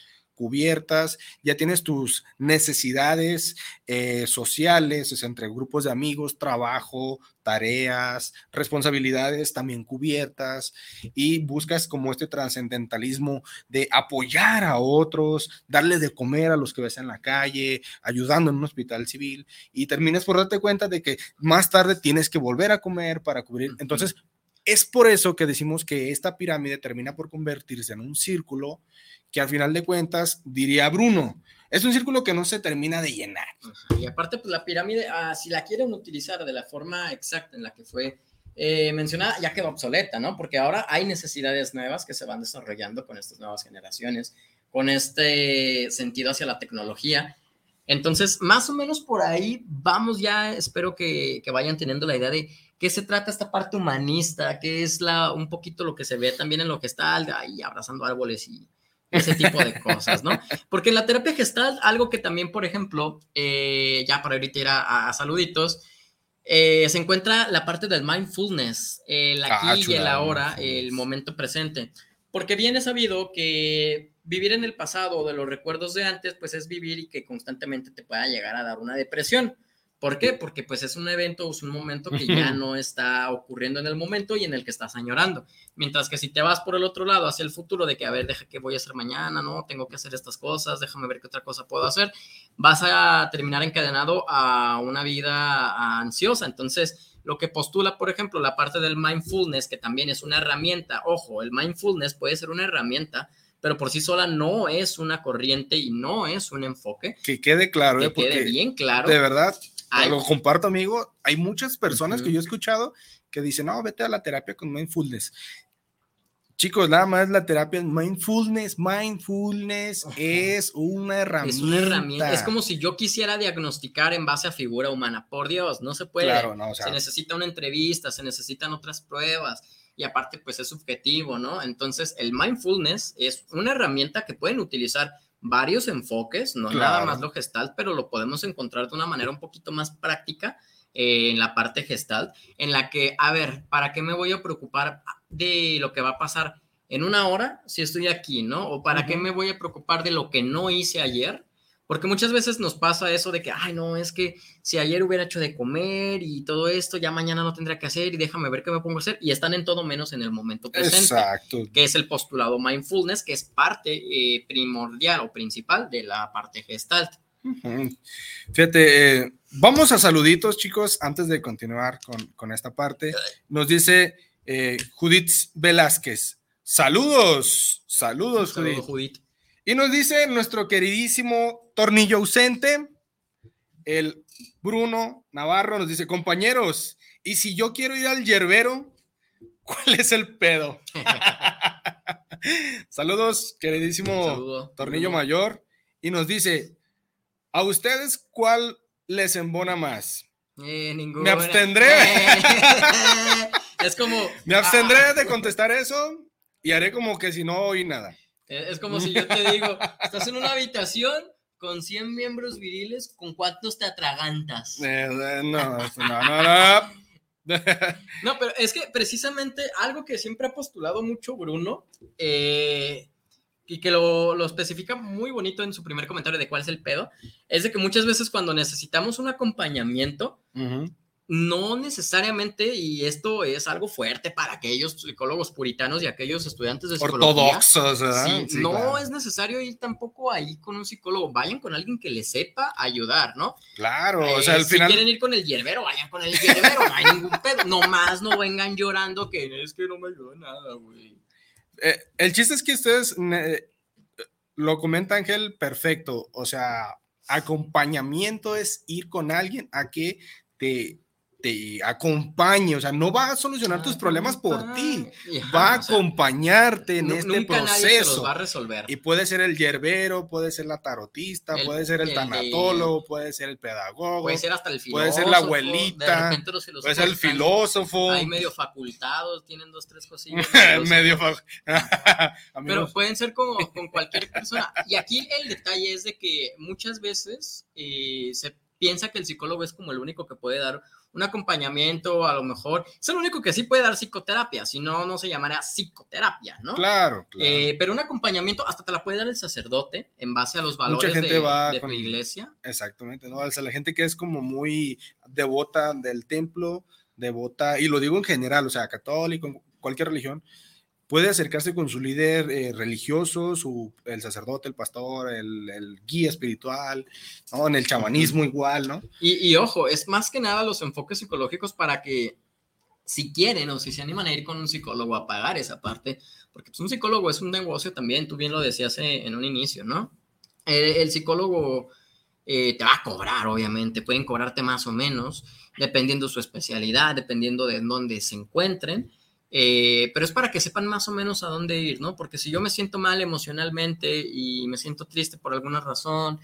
cubiertas, ya tienes tus necesidades eh, sociales, entre grupos de amigos, trabajo, tareas, responsabilidades también cubiertas y buscas como este trascendentalismo de apoyar a otros, darle de comer a los que ves en la calle, ayudando en un hospital civil y terminas por darte cuenta de que más tarde tienes que volver a comer para cubrir. Entonces, es por eso que decimos que esta pirámide termina por convertirse en un círculo que al final de cuentas, diría Bruno, es un círculo que no se termina de llenar. Y aparte, pues la pirámide, ah, si la quieren utilizar de la forma exacta en la que fue eh, mencionada, ya quedó obsoleta, ¿no? Porque ahora hay necesidades nuevas que se van desarrollando con estas nuevas generaciones, con este sentido hacia la tecnología. Entonces, más o menos por ahí vamos ya, espero que, que vayan teniendo la idea de qué se trata esta parte humanista, qué es la, un poquito lo que se ve también en lo que está ahí abrazando árboles y, ese tipo de cosas, ¿no? Porque en la terapia gestal, algo que también, por ejemplo, eh, ya para ahorita ir a, saluditos, eh, se encuentra la parte del mindfulness, el aquí ah, y el ahora, el momento presente. Porque bien es sabido que vivir en el pasado de los recuerdos de antes, pues es vivir y que constantemente te pueda llegar a dar una depresión. ¿Por qué? Porque pues es un evento, es un momento que ya no está ocurriendo en el momento y en el que estás añorando. Mientras que si te vas por el otro lado, hacia el futuro, de que, a ver, deja que voy a hacer mañana, ¿no? Tengo que hacer estas cosas, déjame ver qué otra cosa puedo hacer, vas a terminar encadenado a una vida ansiosa. Entonces, lo que postula, por ejemplo, la parte del mindfulness, que también es una herramienta, ojo, el mindfulness puede ser una herramienta pero por sí sola no es una corriente y no es un enfoque. Que quede claro, que eh, quede bien claro. De verdad, lo comparto, amigo. Hay muchas personas que yo he escuchado que dicen, no, vete a la terapia con mindfulness. Chicos, nada más la terapia mindfulness, mindfulness es una herramienta. Es una herramienta. Es como si yo quisiera diagnosticar en base a figura humana. Por Dios, no se puede. Claro, no, se necesita una entrevista, se necesitan otras pruebas y aparte pues es subjetivo, ¿no? Entonces el mindfulness es una herramienta que pueden utilizar varios enfoques, no nada más lo gestalt, pero lo podemos encontrar de una manera un poquito más práctica eh, en la parte gestalt, en la que, a ver, ¿para qué me voy a preocupar de lo que va a pasar en una hora si estoy aquí, ¿no? O para qué me voy a preocupar de lo que no hice ayer Porque muchas veces nos pasa eso de que, ay, no, es que si ayer hubiera hecho de comer y todo esto, ya mañana no tendría que hacer y déjame ver qué me pongo a hacer. Y están en todo menos en el momento presente. Exacto. Que es el postulado mindfulness, que es parte eh, primordial o principal de la parte gestalt. Fíjate, eh, vamos a saluditos, chicos, antes de continuar con, esta parte. Nos dice eh, Judith Velázquez. Saludos, saludos, Judith. Y nos dice nuestro queridísimo tornillo ausente, el Bruno Navarro, nos dice, compañeros, y si yo quiero ir al yerbero, ¿cuál es el pedo? Saludos, queridísimo tornillo mayor. Y nos dice, ¿a ustedes cuál les embona más? Eh, Me abstendré. es como... Me abstendré ah. de contestar eso y haré como que si no oí nada. Es como si yo te digo, estás en una habitación con 100 miembros viriles, ¿con cuántos te atragantas? Eh, eh, no, no, no, no. no, pero es que precisamente algo que siempre ha postulado mucho Bruno, eh, y que lo, lo, especifica muy bonito en su primer comentario de cuál es el pedo, es de que muchas veces cuando necesitamos un acompañamiento, no necesariamente, y esto es algo fuerte para aquellos psicólogos puritanos y aquellos estudiantes de psicología. Ortodoxos, no es necesario ir tampoco ahí con un psicólogo, vayan con alguien que les sepa ayudar, ¿no? Claro, o sea, al final. Si quieren ir con el hierbero, vayan con el hierbero, no hay ningún pedo. Nomás no vengan llorando que es que no me ayuda nada, güey. Eh, el chiste es que ustedes lo comenta Ángel perfecto, o sea, acompañamiento es ir con alguien a que te te acompañe, o sea, no va a solucionar tus problemas por ti, va a acompañarte en este proceso. va a resolver. Y puede ser el yerbero, puede ser la tarotista, puede ser el, tanatólogo, puede ser el pedagogo, puede ser hasta el filósofo, puede ser la abuelita, puede ser el filósofo. Hay medio facultados, tienen dos, tres cosillas. medio Pero pueden ser como con cualquier persona. Y aquí el detalle es de que muchas veces eh, se piensa que el psicólogo es como el único que puede dar un acompañamiento, a lo mejor. Es el único que sí puede dar psicoterapia, si no, no se llamaría psicoterapia, ¿no? Claro, claro. Eh, pero un acompañamiento hasta te la puede dar el sacerdote en base a los valores de, va tu iglesia. Exactamente, ¿no? O sea, la gente que es como muy devota del templo, devota, y lo digo en general, o sea, católico, cualquier religión, puede acercarse con su líder eh, religioso, su, el sacerdote, el pastor, el, guía espiritual, ¿no? En el chamanismo igual, ¿no? Y, ojo, es más que nada los enfoques psicológicos para que si quieren o si se animan a ir con un psicólogo a pagar esa parte, porque pues, un psicólogo es un negocio también, tú bien lo decías eh, en un inicio, ¿no? El, psicólogo eh, te va a cobrar, obviamente, pueden cobrarte más o menos, dependiendo su especialidad, dependiendo de dónde se encuentren. Eh, pero es para que sepan más o menos a dónde ir, ¿no? Porque si yo me siento mal emocionalmente y me siento triste por alguna razón,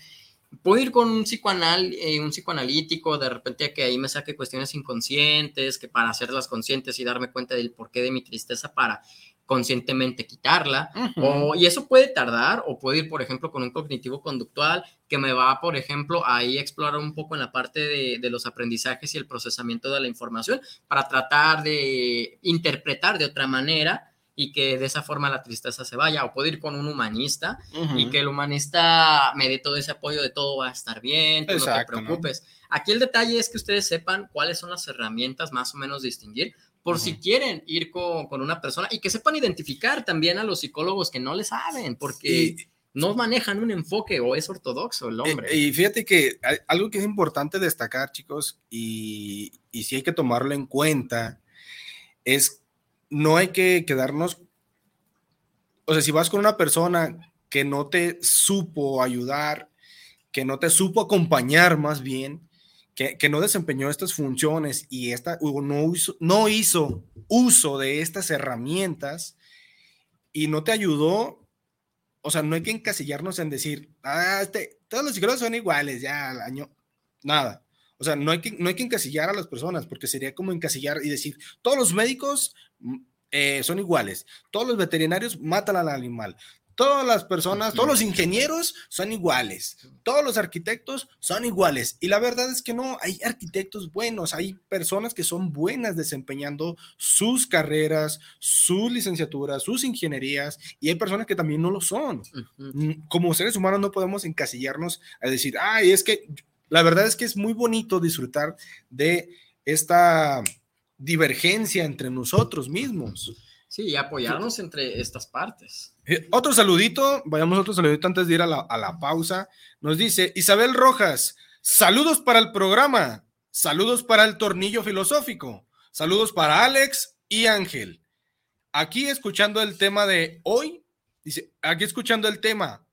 puedo ir con un, psicoanal, eh, un psicoanalítico, de repente que ahí me saque cuestiones inconscientes, que para hacerlas conscientes y darme cuenta del porqué de mi tristeza, para conscientemente quitarla. o, y eso puede tardar o puede ir, por ejemplo, con un cognitivo conductual que me va, por ejemplo, ahí a explorar un poco en la parte de, de, los aprendizajes y el procesamiento de la información para tratar de interpretar de otra manera y que de esa forma la tristeza se vaya. O puede ir con un humanista y que el humanista me dé todo ese apoyo de todo va a estar bien, no te preocupes. Aquí el detalle es que ustedes sepan cuáles son las herramientas más o menos distinguir por si quieren ir con, una persona y que sepan identificar también a los psicólogos que no le saben, porque no manejan un enfoque o es ortodoxo el hombre. Y, fíjate que algo que es importante destacar, chicos, y, y si hay que tomarlo en cuenta, es no hay que quedarnos, o sea, si vas con una persona que no te supo ayudar, que no te supo acompañar más bien, que, no desempeñó estas funciones y esta, no, hizo, no hizo uso de estas herramientas y no te ayudó, o sea, no hay que encasillarnos en decir, ah, este, todos los psicólogos son iguales, ya al año, nada. O sea, no hay, que, no hay encasillar a las personas, porque sería como encasillar y decir, todos los médicos mm, eh, son iguales, todos los veterinarios matan al animal, todas las personas, todos los ingenieros son iguales, todos los arquitectos son iguales. Y la verdad es que no, hay arquitectos buenos, hay personas que son buenas desempeñando sus carreras, sus licenciaturas, sus ingenierías, y hay personas que también no lo son. Mm, como seres humanos no podemos encasillarnos a decir, ay, es que la verdad es que es muy bonito disfrutar de esta divergencia entre nosotros mismos. Sí, y apoyarnos entre estas partes. Eh, otro saludito, vayamos otro saludito antes de ir a la, a la pausa. Nos dice Isabel Rojas, saludos para el programa, saludos para el tornillo filosófico, saludos para Alex y Ángel. Aquí escuchando el tema de hoy, dice, aquí escuchando el tema,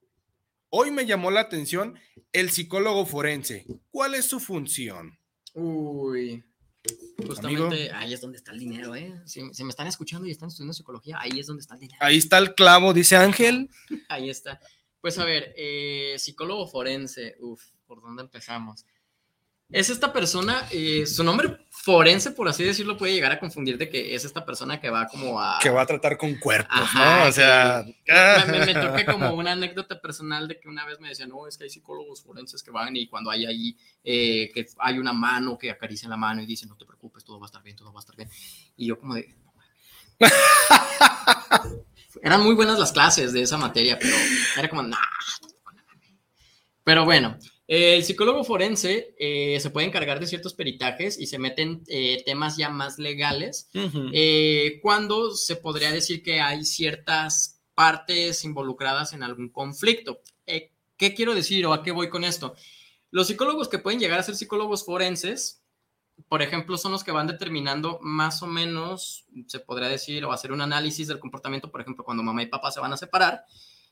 hoy me llamó la atención el psicólogo forense. ¿Cuál es su función? Uy, Justamente ahí es donde está el dinero, ¿eh? Si, me están escuchando y están estudiando psicología, ahí es donde está el dinero. Ahí está el clavo, dice Ángel. ahí está. Pues a ver, eh, psicólogo forense, uf, ¿por dónde empezamos? Es esta persona, eh, su nombre forense, por así decirlo, puede llegar a confundir de que es esta persona que va como a... Que va a tratar con cuerpos, ¿no? O sea... Me, me, toca como una anécdota personal de que una vez me decían, no, es que hay psicólogos forenses que van y cuando hay ahí, eh, que hay una mano que acaricia la mano y dicen, no te preocupes, todo va a estar bien, todo va a estar bien. Y yo como de... Eran muy buenas las clases de esa materia, pero era como, nah. Pero bueno, el psicólogo forense eh, se puede encargar de ciertos peritajes y se meten eh, temas ya más legales eh, cuando se podría decir que hay ciertas partes involucradas en algún conflicto. ¿Qué quiero decir o a qué voy con esto? Los psicólogos que pueden llegar a ser psicólogos forenses, por ejemplo, son los que van determinando más o menos, se podría decir, o hacer un análisis del comportamiento, por ejemplo, cuando mamá y papá se van a separar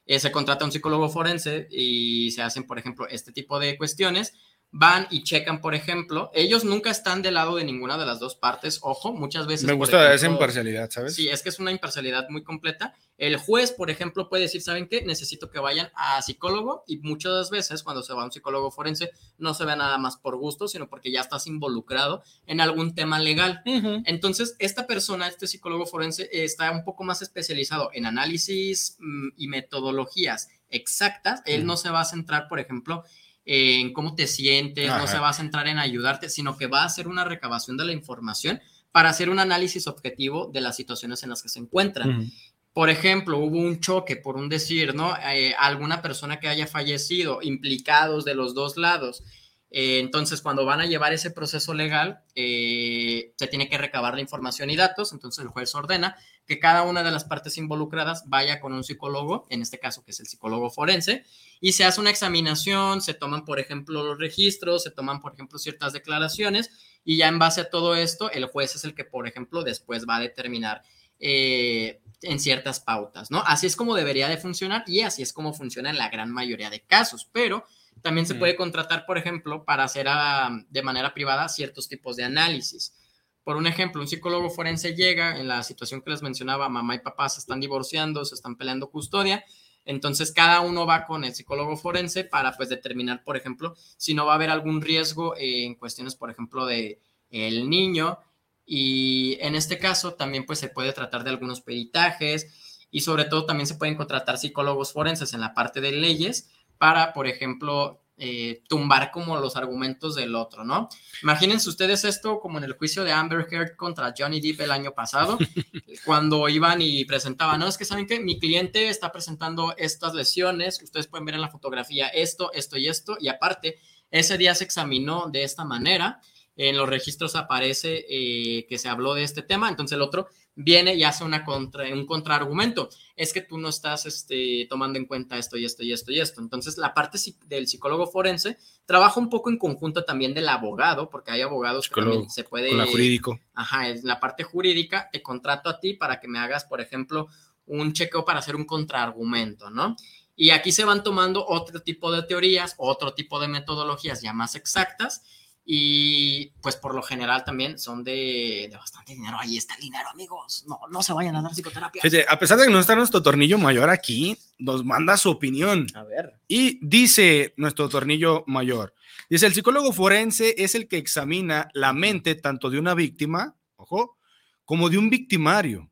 eh, se contrata un psicólogo forense y se hacen, por ejemplo, este tipo de cuestiones van y checan, por ejemplo, ellos nunca están del lado de ninguna de las dos partes, ojo, muchas veces... Me gusta esa imparcialidad, ¿sabes? Sí, es que es una imparcialidad muy completa. El juez, por ejemplo, puede decir, ¿saben qué? Necesito que vayan a psicólogo y muchas veces cuando se va a un psicólogo forense no se ve nada más por gusto, sino porque ya estás involucrado en algún tema legal. Entonces, esta persona, este psicólogo forense, está un poco más especializado en análisis mm, y metodologías exactas. Él no se va a centrar, por ejemplo, en cómo te sientes, no se va a centrar en ayudarte, sino que va a hacer una recabación de la información para hacer un análisis objetivo de las situaciones en las que se encuentran. Por ejemplo, hubo un choque, por un decir, ¿no? Eh, alguna persona que haya fallecido, implicados de los dos lados. Eh, entonces, cuando van a llevar ese proceso legal, eh, se tiene que recabar la información y datos. Entonces, el juez ordena que cada una de las partes involucradas vaya con un psicólogo, en este caso que es el psicólogo forense, y se hace una examinación, se toman, por ejemplo, los registros, se toman, por ejemplo, ciertas declaraciones, y ya en base a todo esto, el juez es el que, por ejemplo, después va a determinar eh, en ciertas pautas, ¿no? Así es como debería de funcionar y así es como funciona en la gran mayoría de casos, pero también se puede contratar, por ejemplo, para hacer ah, de manera privada ciertos tipos de análisis. Por un ejemplo, un psicólogo forense llega en la situación que les mencionaba, mamá y papá se están divorciando, se están peleando custodia, entonces cada uno va con el psicólogo forense para pues determinar, por ejemplo, si no va a haber algún riesgo en cuestiones, por ejemplo, de el niño y en este caso también pues se puede tratar de algunos peritajes y sobre todo también se pueden contratar psicólogos forenses en la parte de leyes para, por ejemplo, eh, tumbar como los argumentos del otro, ¿no? Imagínense ustedes esto como en el juicio de Amber Heard contra Johnny Depp el año pasado, cuando iban y presentaban, no, es que saben que mi cliente está presentando estas lesiones, ustedes pueden ver en la fotografía esto, esto y esto, y aparte, ese día se examinó de esta manera, en los registros aparece eh, que se habló de este tema, entonces el otro viene y hace una contra, un contraargumento. Es que tú no estás este, tomando en cuenta esto y esto y esto y esto. Entonces, la parte del psicólogo forense trabaja un poco en conjunto también del abogado, porque hay abogados que también se puede... Con la jurídico. Ajá, es la parte jurídica, te contrato a ti para que me hagas, por ejemplo, un chequeo para hacer un contraargumento, ¿no? Y aquí se van tomando otro tipo de teorías, otro tipo de metodologías ya más exactas, y pues por lo general también son de, bastante dinero. Ahí está el dinero, amigos. No, no se vayan a dar psicoterapia. a pesar de que no está nuestro tornillo mayor aquí, nos manda su opinión. A ver. Y dice nuestro tornillo mayor, dice, el psicólogo forense es el que examina la mente tanto de una víctima, ojo, como de un victimario.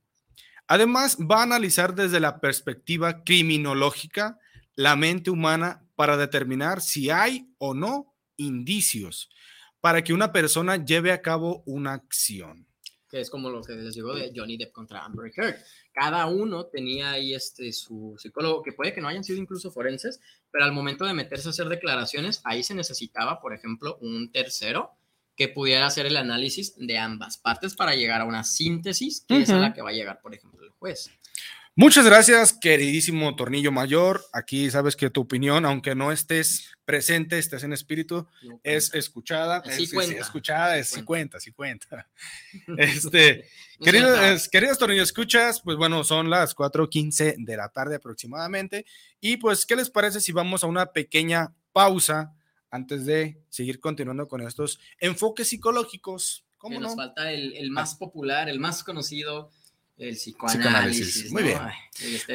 Además, va a analizar desde la perspectiva criminológica la mente humana para determinar si hay o no indicios para que una persona lleve a cabo una acción. Que es como lo que les digo de Johnny Depp contra Amber Heard. Cada uno tenía ahí este, su psicólogo, que puede que no hayan sido incluso forenses, pero al momento de meterse a hacer declaraciones, ahí se necesitaba, por ejemplo, un tercero que pudiera hacer el análisis de ambas partes para llegar a una síntesis, que es a la que va a llegar, por ejemplo, el juez. Muchas gracias, queridísimo Tornillo Mayor. Aquí sabes que tu opinión, aunque no estés presente, estés en espíritu, es escuchada. Sí es, cuenta. escuchada, es, sí cuenta, sí cuenta. Este, queridos, queridos Tornillo Escuchas, pues bueno, son las 4.15 de la tarde aproximadamente. Y pues, ¿qué les parece si vamos a una pequeña pausa antes de seguir continuando con estos enfoques psicológicos? ¿Cómo que nos falta el, el más popular, el más conocido el psicoanálisis. Muy bien.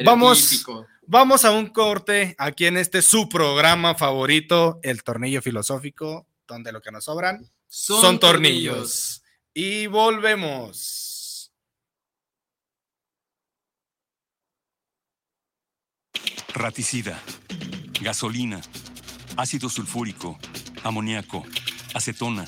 Vamos, vamos a un corte aquí en este su programa favorito, El Tornillo Filosófico, donde lo que nos sobran son, tornillos. Y volvemos. Raticida, gasolina, ácido sulfúrico, amoníaco, acetona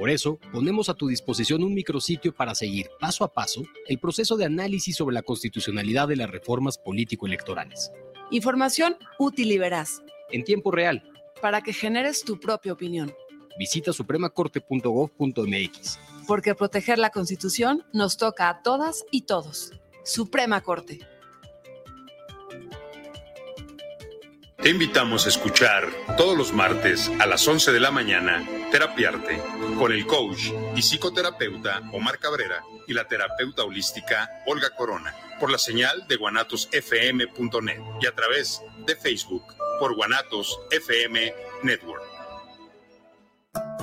Por eso, ponemos a tu disposición un micrositio para seguir paso a paso el proceso de análisis sobre la constitucionalidad de las reformas político-electorales. Información útil y veraz. En tiempo real. Para que generes tu propia opinión. Visita supremacorte.gov.mx. Porque proteger la Constitución nos toca a todas y todos. Suprema Corte. Te invitamos a escuchar todos los martes a las 11 de la mañana Terapiarte con el coach y psicoterapeuta Omar Cabrera y la terapeuta holística Olga Corona por la señal de guanatosfm.net y a través de Facebook por Guanatos FM Network.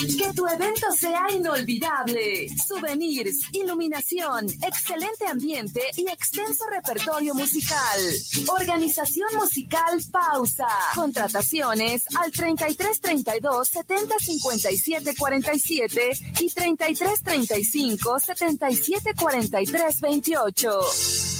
Que tu evento sea inolvidable. Souvenirs, iluminación, excelente ambiente y extenso repertorio musical. Organización musical Pausa. Contrataciones al 33 32 70 57 47 y 33 35 77 43 28.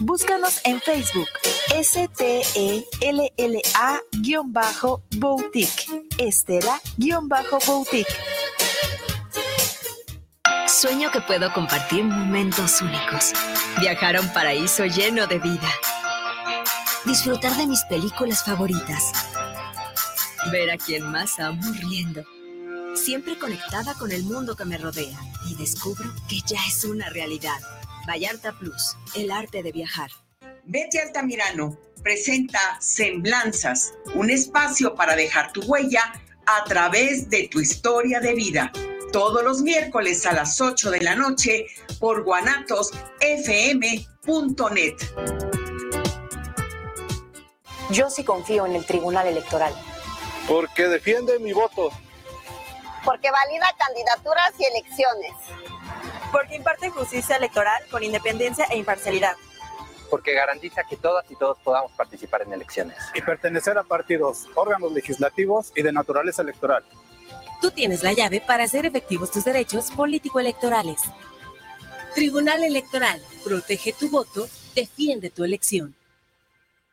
Búscanos en Facebook. S-T-E-L-L-A-Boutique. Estela-Boutique. Sueño que puedo compartir momentos únicos. Viajar a un paraíso lleno de vida. Disfrutar de mis películas favoritas. Ver a quien más amo riendo. Siempre conectada con el mundo que me rodea. Y descubro que ya es una realidad. Vallarta Plus, el arte de viajar. Betty Altamirano presenta Semblanzas, un espacio para dejar tu huella a través de tu historia de vida. Todos los miércoles a las 8 de la noche por guanatosfm.net. Yo sí confío en el Tribunal Electoral. Porque defiende mi voto. Porque valida candidaturas y elecciones. Porque imparte justicia electoral con independencia e imparcialidad porque garantiza que todas y todos podamos participar en elecciones. Y pertenecer a partidos, órganos legislativos y de naturaleza electoral. Tú tienes la llave para hacer efectivos tus derechos político-electorales. Tribunal Electoral, protege tu voto, defiende tu elección.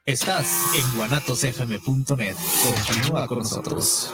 Estás en guanatosfm.net. Continúa con nosotros.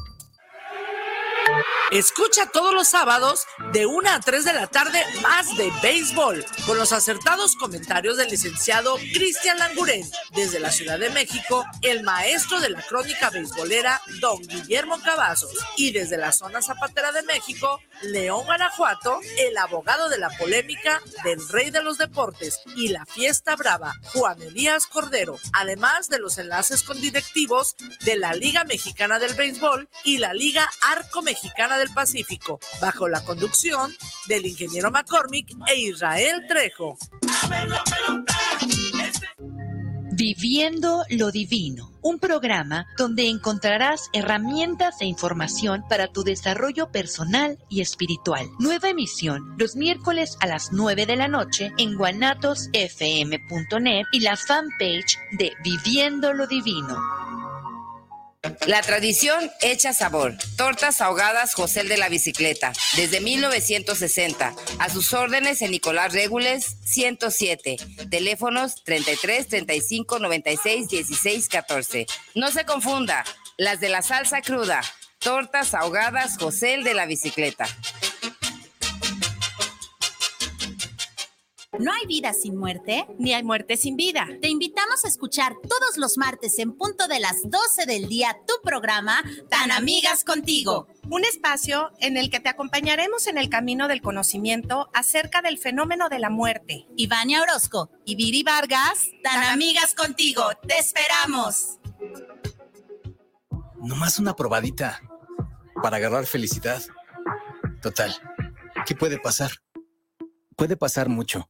Escucha todos los sábados de 1 a 3 de la tarde más de béisbol con los acertados comentarios del licenciado Cristian Languren. Desde la Ciudad de México, el maestro de la crónica beisbolera don Guillermo Cavazos. Y desde la zona zapatera de México, León Guanajuato, el abogado de la polémica del rey de los deportes y la fiesta brava, Juan Elías Cordero, además de los enlaces con directivos de la Liga Mexicana del Béisbol y la Liga Arco Mexicana del Pacífico, bajo la conducción del ingeniero McCormick e Israel Trejo. Viviendo lo Divino, un programa donde encontrarás herramientas e información para tu desarrollo personal y espiritual. Nueva emisión los miércoles a las 9 de la noche en guanatosfm.net y la fanpage de Viviendo lo Divino. La tradición hecha sabor. Tortas ahogadas José de la Bicicleta, desde 1960. A sus órdenes en Nicolás Regules 107. Teléfonos 33 35 96 16 14. No se confunda, las de la salsa cruda. Tortas ahogadas José de la Bicicleta. No hay vida sin muerte, ni hay muerte sin vida. Te invitamos a escuchar todos los martes en punto de las 12 del día tu programa Tan Amigas Contigo. Un espacio en el que te acompañaremos en el camino del conocimiento acerca del fenómeno de la muerte. Ivania Orozco y Viri Vargas, Tan, Amigas Contigo. Te esperamos. Nomás una probadita para agarrar felicidad. Total, ¿qué puede pasar? Puede pasar mucho.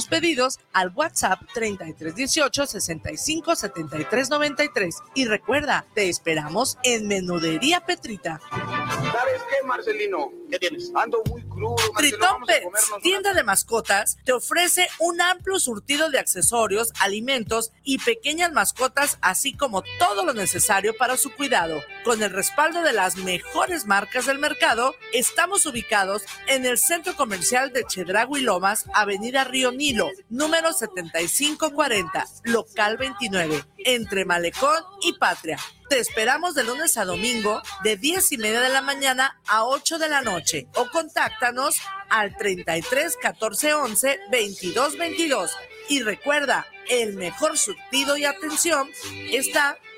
pedidos al WhatsApp 3318 65 73 93. Y recuerda, te esperamos en Menudería Petrita. ¿Sabes qué, Marcelino? ¿Qué tienes? Ando muy crudo. Marcelo, Tritón Pets, tienda de mascotas, te ofrece un amplio surtido de accesorios, alimentos y pequeñas mascotas, así como todo lo necesario para su cuidado. Con el respaldo de las mejores marcas del mercado, estamos ubicados en el centro comercial de Chedragui Lomas, Avenida Río Nilo, número 7540, local 29, entre Malecón y Patria. Te esperamos de lunes a domingo de 10 y media de la mañana a 8 de la noche o contáctanos al 33 14 11 22 22. Y recuerda, el mejor surtido y atención está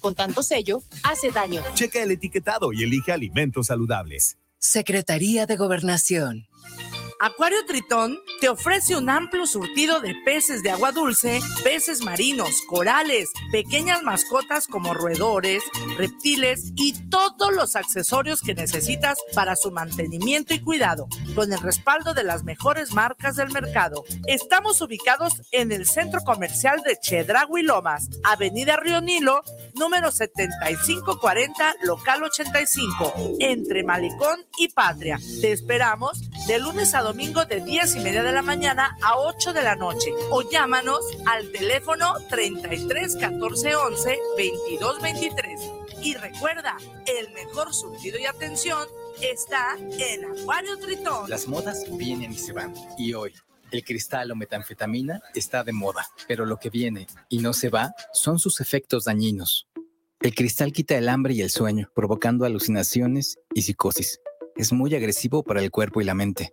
Con tanto sello, hace daño. Checa el etiquetado y elige alimentos saludables. Secretaría de Gobernación. Acuario Tritón te ofrece un amplio surtido de peces de agua dulce, peces marinos, corales, pequeñas mascotas como roedores, reptiles y todos los accesorios que necesitas para su mantenimiento y cuidado, con el respaldo de las mejores marcas del mercado. Estamos ubicados en el centro comercial de Chedragui Lomas, Avenida Río Nilo, número 7540, local 85, entre Malecón y Patria. Te esperamos de lunes a domingo de 10 y media de la mañana a 8 de la noche o llámanos al teléfono 33 14 11 22 23. Y recuerda, el mejor surtido y atención está en Acuario Tritón. Las modas vienen y se van. Y hoy, el cristal o metanfetamina está de moda. Pero lo que viene y no se va son sus efectos dañinos. El cristal quita el hambre y el sueño, provocando alucinaciones y psicosis. Es muy agresivo para el cuerpo y la mente.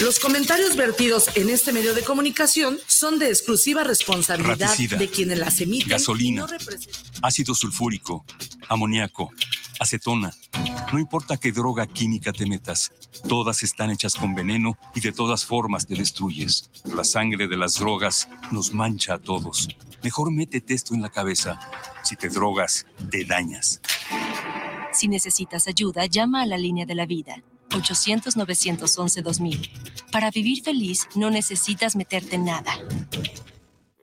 Los comentarios vertidos en este medio de comunicación son de exclusiva responsabilidad Raticida, de quienes las emiten. y gasolina, no representan- ácido sulfúrico, amoníaco, acetona. No importa qué droga química te metas, todas están hechas con veneno y de todas formas te destruyes. La sangre de las drogas nos mancha a todos. Mejor métete esto en la cabeza. Si te drogas, te dañas. Si necesitas ayuda, llama a la línea de la vida. 800-911-2000. Para vivir feliz, no necesitas meterte en nada.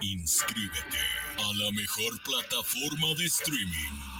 Inscríbete a la mejor plataforma de streaming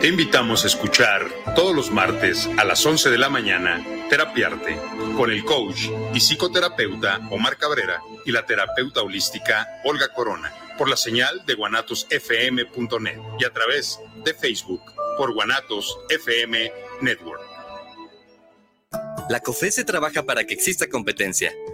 Te invitamos a escuchar todos los martes a las 11 de la mañana Terapiarte con el coach y psicoterapeuta Omar Cabrera y la terapeuta holística Olga Corona por la señal de guanatosfm.net y a través de Facebook por Guanatos FM Network. La COFESE trabaja para que exista competencia,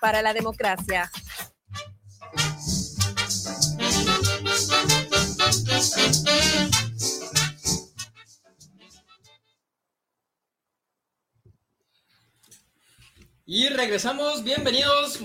para la democracia. Y regresamos, bienvenidos,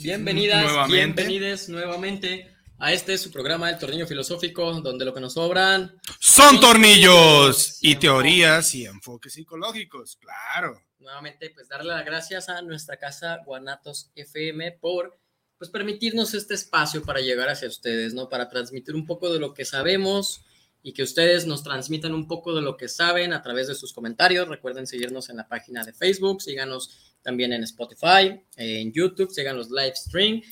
bienvenidas, Nuevamente. bienvenides nuevamente a este su programa El Tornillo Filosófico, donde lo que nos sobran Son tornillos y teorías y enfoques psicológicos, claro. nuevamente pues darle las gracias a nuestra casa Guanatos FM por pues permitirnos este espacio para llegar hacia ustedes, ¿no? Para transmitir un poco de lo que sabemos y que ustedes nos transmitan un poco de lo que saben a través de sus comentarios. Recuerden seguirnos en la página de Facebook, síganos también en Spotify, en YouTube, sigan los live stream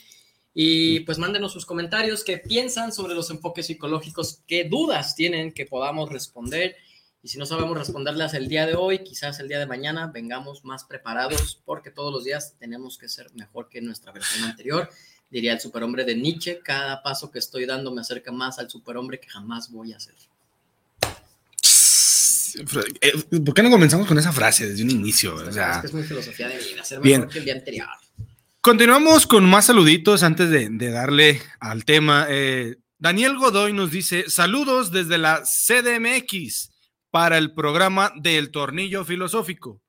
y pues mándenos sus comentarios, qué piensan sobre los enfoques psicológicos, qué dudas tienen que podamos responder. Y si no sabemos responderlas el día de hoy, quizás el día de mañana vengamos más preparados, porque todos los días tenemos que ser mejor que nuestra versión anterior. Diría el superhombre de Nietzsche, cada paso que estoy dando me acerca más al superhombre que jamás voy a ser. Eh, ¿Por qué no comenzamos con esa frase desde un inicio? O sea, Es que es muy filosofía de vida, ser Bien. mejor que el día anterior. Continuamos con más saluditos antes de, de darle al tema. Eh, Daniel Godoy nos dice: Saludos desde la CDMX para el programa del Tornillo Filosófico.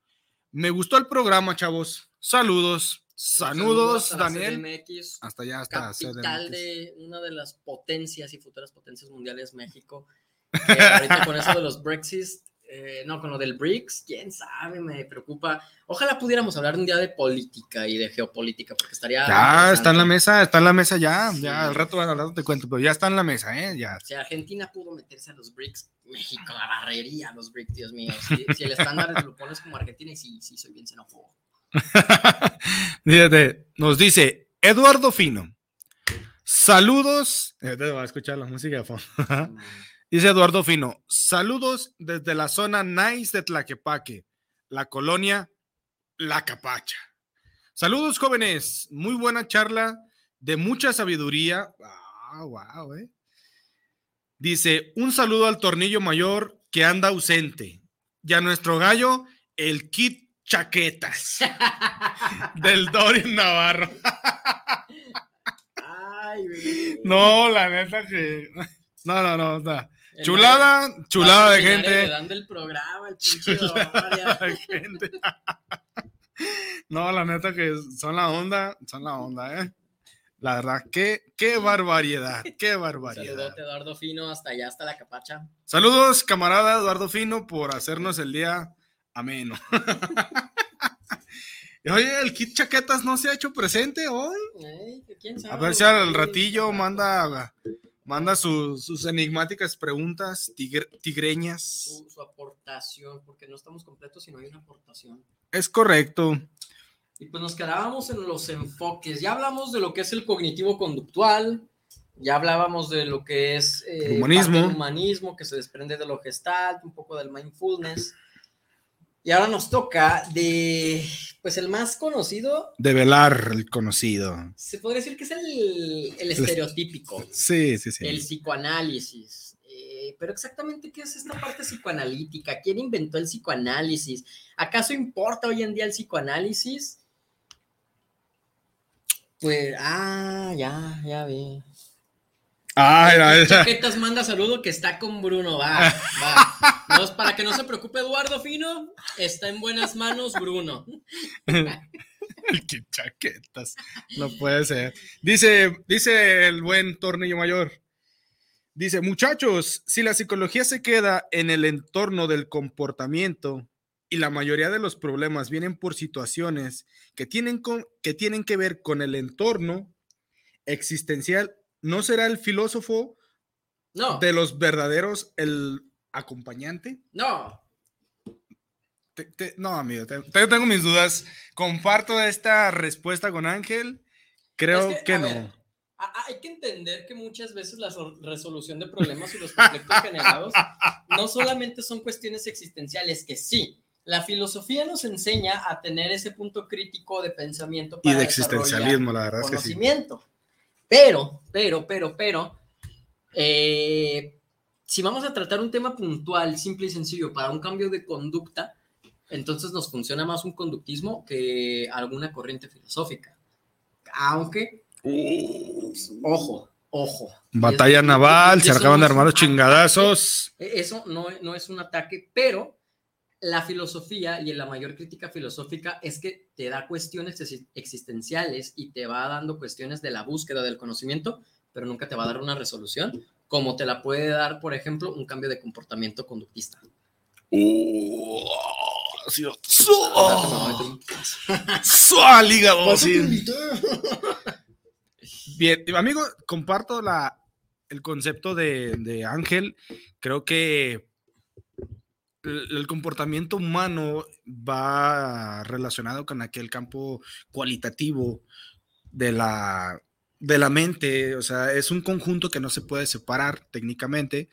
Me gustó el programa, chavos. Saludos. Saludos, Daniel. CDMX, Hasta allá, hasta capital CDMX. de una de las potencias y futuras potencias mundiales, México. Que ahorita con eso de los Brexit, eh, no, con lo del BRICS, quién sabe, me preocupa. Ojalá pudiéramos hablar un día de política y de geopolítica, porque estaría. Ya, está en la mesa, está en la mesa ya. Sí. Ya, al rato, al rato te cuento, pero ya está en la mesa, ¿eh? Ya. Si Argentina pudo meterse a los BRICS, México la barrería a los BRICS, Dios mío. Si, si el estándar lo pones como Argentina, y sí, sí, soy bien xenófobo. Fíjate, nos dice Eduardo Fino. Saludos. Eh, te voy a escuchar la música de fondo. dice Eduardo Fino. Saludos desde la zona nice de Tlaquepaque, la colonia La Capacha. Saludos, jóvenes. Muy buena charla de mucha sabiduría. Ah, wow, eh. Dice, un saludo al tornillo mayor que anda ausente. Y a nuestro gallo, el Kit Chaquetas. del Dorian Navarro. Ay. No, la neta que. No, no, no. no. Chulada, chulada de gente. dando el programa, el Chulada de gente. No, la neta que son la onda, son la onda, ¿eh? La verdad, qué, qué barbaridad, qué barbaridad. Saludote, Eduardo Fino, hasta allá, hasta la capacha. Saludos, camarada Eduardo Fino, por hacernos el día ameno. Oye, el kit chaquetas no se ha hecho presente hoy. A ver si al ratillo manda, manda sus, sus enigmáticas preguntas tigre- tigreñas. Su, su aportación, porque no estamos completos si no hay una aportación. Es correcto. Y pues nos quedábamos en los enfoques. Ya hablamos de lo que es el cognitivo conductual, ya hablábamos de lo que es eh, El humanismo. humanismo que se desprende de lo gestalt, un poco del mindfulness. Y ahora nos toca de, pues el más conocido, Develar el conocido. se podría decir que es el, el estereotípico, Sí, sí, sí. el psicoanálisis. Eh, pero exactamente, ¿qué es esta parte psicoanalítica? ¿Quién inventó el psicoanálisis? ¿Acaso importa hoy en día el psicoanálisis? Pues, ah, ya, ya vi. Ay, ay, ay. Chaquetas manda saludo que está con Bruno, va, va. No, es para que no se preocupe Eduardo Fino, está en buenas manos Bruno. Kit chaquetas. No puede ser. Dice, dice el buen tornillo mayor. Dice, muchachos, si la psicología se queda en el entorno del comportamiento y la mayoría de los problemas vienen por situaciones que tienen, con- que, tienen que ver con el entorno existencial, ¿no será el filósofo No. de los verdaderos el acompañante? No, Te- te- no, amigo, te- te- tengo mis dudas. Comparto esta respuesta con Ángel. Creo Es que, no. ver, hay que entender que muchas veces la so- resolución de problemas y los conflictos generados no solamente son cuestiones existenciales, que sí, la filosofía nos enseña a tener ese punto crítico de pensamiento Y para de desarrollar existencialismo, la verdad es que sí. Pero, pero, pero, pero, eh, si vamos a tratar un tema puntual, simple y sencillo, para un cambio de conducta, entonces nos funciona más un conductismo que alguna corriente filosófica. Aunque, ojo, ojo. Batalla naval, se acaban de armar los chingadazos. e- Eso no, no es un ataque, pero la filosofía y la mayor crítica filosófica es que te da cuestiones exi- existenciales y te va dando cuestiones de la búsqueda del conocimiento, pero nunca te va a dar una resolución, como te la puede dar, por ejemplo, un cambio de comportamiento conductista. Invité. Bien, amigo, comparto la, el concepto de, de Ángel. Creo que el, comportamiento humano va relacionado con aquel campo cualitativo de la, de la mente. O sea, es un conjunto que no se puede separar técnicamente.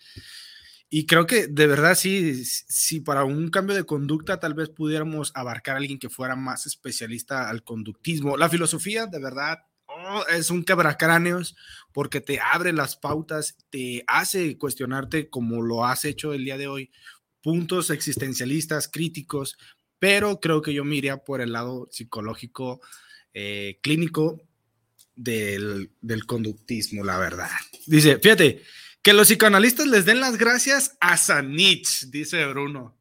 Y creo que de verdad sí, si para un cambio de conducta tal vez pudiéramos abarcar a alguien que fuera más especialista al conductismo. La filosofía, de verdad, oh, es un quebracráneos porque te abre las pautas, te hace cuestionarte como lo has hecho el día de hoy, puntos existencialistas, críticos, pero creo que yo me iría por el lado psicológico, eh, clínico del, del conductismo, la verdad. Dice, fíjate, que los psicoanalistas les den las gracias a Sanich, dice Bruno.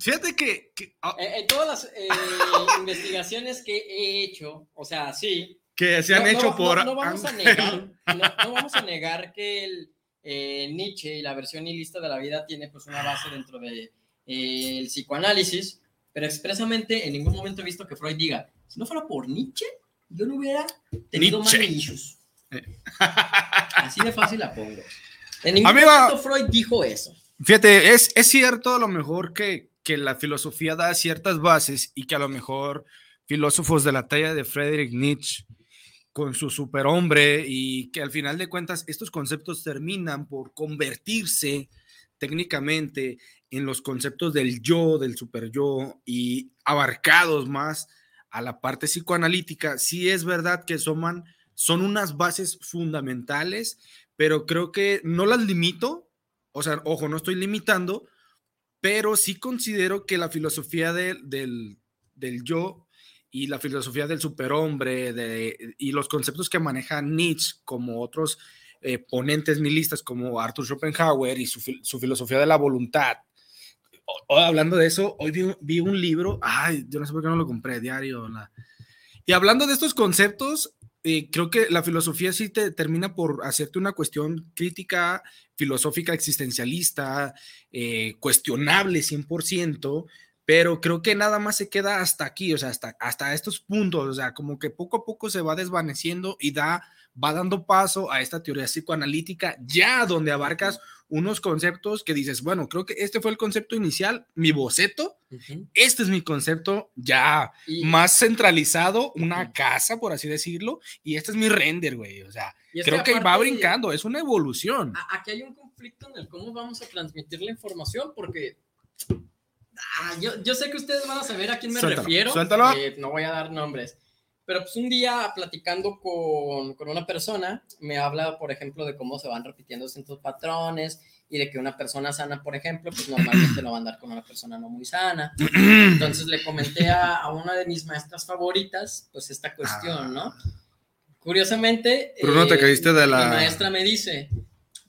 Fíjate que, que- ah, Eh, en todas las eh, investigaciones que he hecho, o sea, sí, que se han No, no, hecho no, por... No, vamos a negar, no, no vamos a negar que el, eh, Nietzsche y la versión nihilista de la vida tiene pues una base dentro del de, el psicoanálisis, pero expresamente en ningún momento he visto que Freud diga, si no fuera por Nietzsche, yo no hubiera tenido Nietzsche. money issues. Así de fácil la pongo. En ningún Amiga- momento Freud dijo eso. Fíjate, es, es cierto a lo mejor que, que la filosofía da ciertas bases y que a lo mejor filósofos de la talla de Friedrich Nietzsche con su superhombre y que al final de cuentas estos conceptos terminan por convertirse técnicamente en los conceptos del yo, del super yo y abarcados más a la parte psicoanalítica. Sí es verdad que son, son unas bases fundamentales, pero creo que no las limito, o sea, ojo, no estoy limitando, pero sí considero que la filosofía de- del, del yo y la filosofía del superhombre de, y los conceptos que maneja Nietzsche como otros eh, ponentes nihilistas como Arthur Schopenhauer y su, su filosofía de la voluntad. O- hablando de eso, hoy vi, vi un libro, ay, yo no sé por qué no lo compré, diario. la- Y hablando de estos conceptos, eh, creo que la filosofía sí te termina por hacerte una cuestión crítica, filosófica, existencialista, eh, cuestionable 100%, pero creo que nada más se queda hasta aquí, o sea, hasta, hasta estos puntos, o sea, como que poco a poco se va desvaneciendo y da, va dando paso a esta teoría psicoanalítica, ya donde abarcas unos conceptos que dices, bueno, creo que este fue el concepto inicial, mi boceto, este es mi concepto ya Y- más centralizado, una casa, por así decirlo, y este es mi render, güey, o sea, creo que que, va brincando, es una evolución. Aquí hay un conflicto en el cómo vamos a transmitir la información, porque ah, yo, yo sé que ustedes van a saber a quién me Suéltalo, refiero. suéltalo. eh, no voy a dar nombres. Pero pues un día platicando con, con una persona, me habla, por ejemplo, de cómo se van repitiendo ciertos patrones y de que una persona sana, por ejemplo, pues normalmente no va a andar con una persona no muy sana. Entonces le comenté a, a una de mis maestras favoritas, pues esta cuestión, ¿no? Curiosamente, Ah. Bruno, te eh, caíste de la- mi maestra me dice,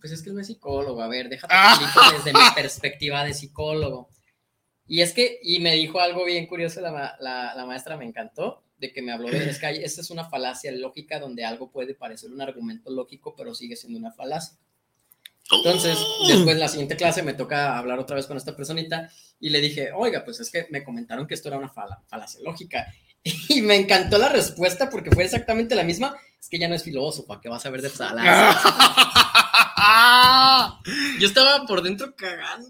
pues es que él no es psicólogo, a ver, déjate Ah. explico desde mi perspectiva de psicólogo. Y es que, y me dijo algo bien curioso la, la, la maestra, me encantó, de que me habló de, es que hay- esta es una falacia lógica donde algo puede parecer un argumento lógico, pero sigue siendo una falacia. Entonces, después en la siguiente clase me toca hablar otra vez con esta personita y le dije, oiga, pues es que me comentaron que esto era una fala- falacia lógica. Y me encantó la respuesta porque fue exactamente la misma. Es que ya no es filósofa, que va a saber de falacias. Yo estaba por dentro cagando.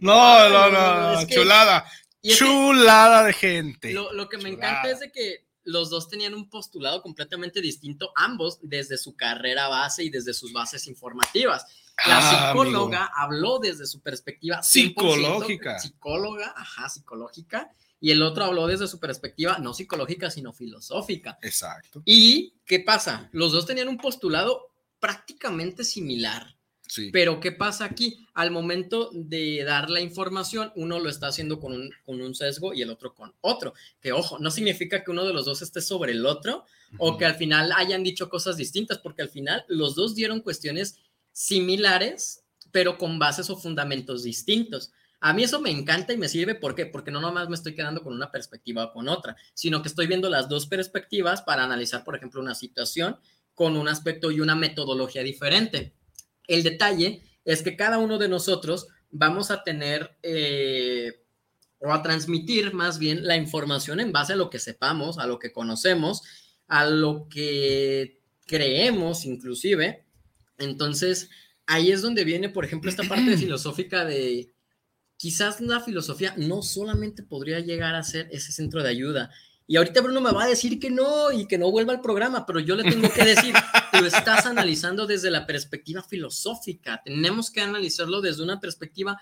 No, no, no, no, chulada. que- Chulada de gente. Lo, lo que me Chulada. encanta es de que los dos tenían un postulado completamente distinto, ambos desde su carrera base y desde sus bases informativas. La Ah, psicóloga habló desde su perspectiva 100% Psicológica. Psicóloga, ajá, psicológica. Y el otro habló desde su perspectiva no psicológica, sino filosófica. Exacto. ¿Y qué pasa? Los dos tenían un postulado prácticamente similar. Sí. Pero ¿qué pasa aquí? Al momento de dar la información, uno lo está haciendo con un, con un sesgo y el otro con otro. Que ojo, no significa que uno de los dos esté sobre el otro o que al final hayan dicho cosas distintas, porque al final los dos dieron cuestiones similares, pero con bases o fundamentos distintos. A mí eso me encanta y me sirve, ¿por qué? Porque no nomás me estoy quedando con una perspectiva o con otra, sino que estoy viendo las dos perspectivas para analizar, por ejemplo, una situación con un aspecto y una metodología diferente. El detalle es que cada uno de nosotros vamos a tener eh, o a transmitir más bien la información en base a lo que sepamos, a lo que conocemos, a lo que creemos inclusive. Entonces, ahí es donde viene, por ejemplo, esta parte filosófica de quizás la filosofía no solamente podría llegar a ser ese centro de ayuda. Y ahorita Bruno me va a decir que no y que no vuelva al programa, pero yo le tengo que decir, lo estás analizando desde la perspectiva filosófica. Tenemos que analizarlo desde una perspectiva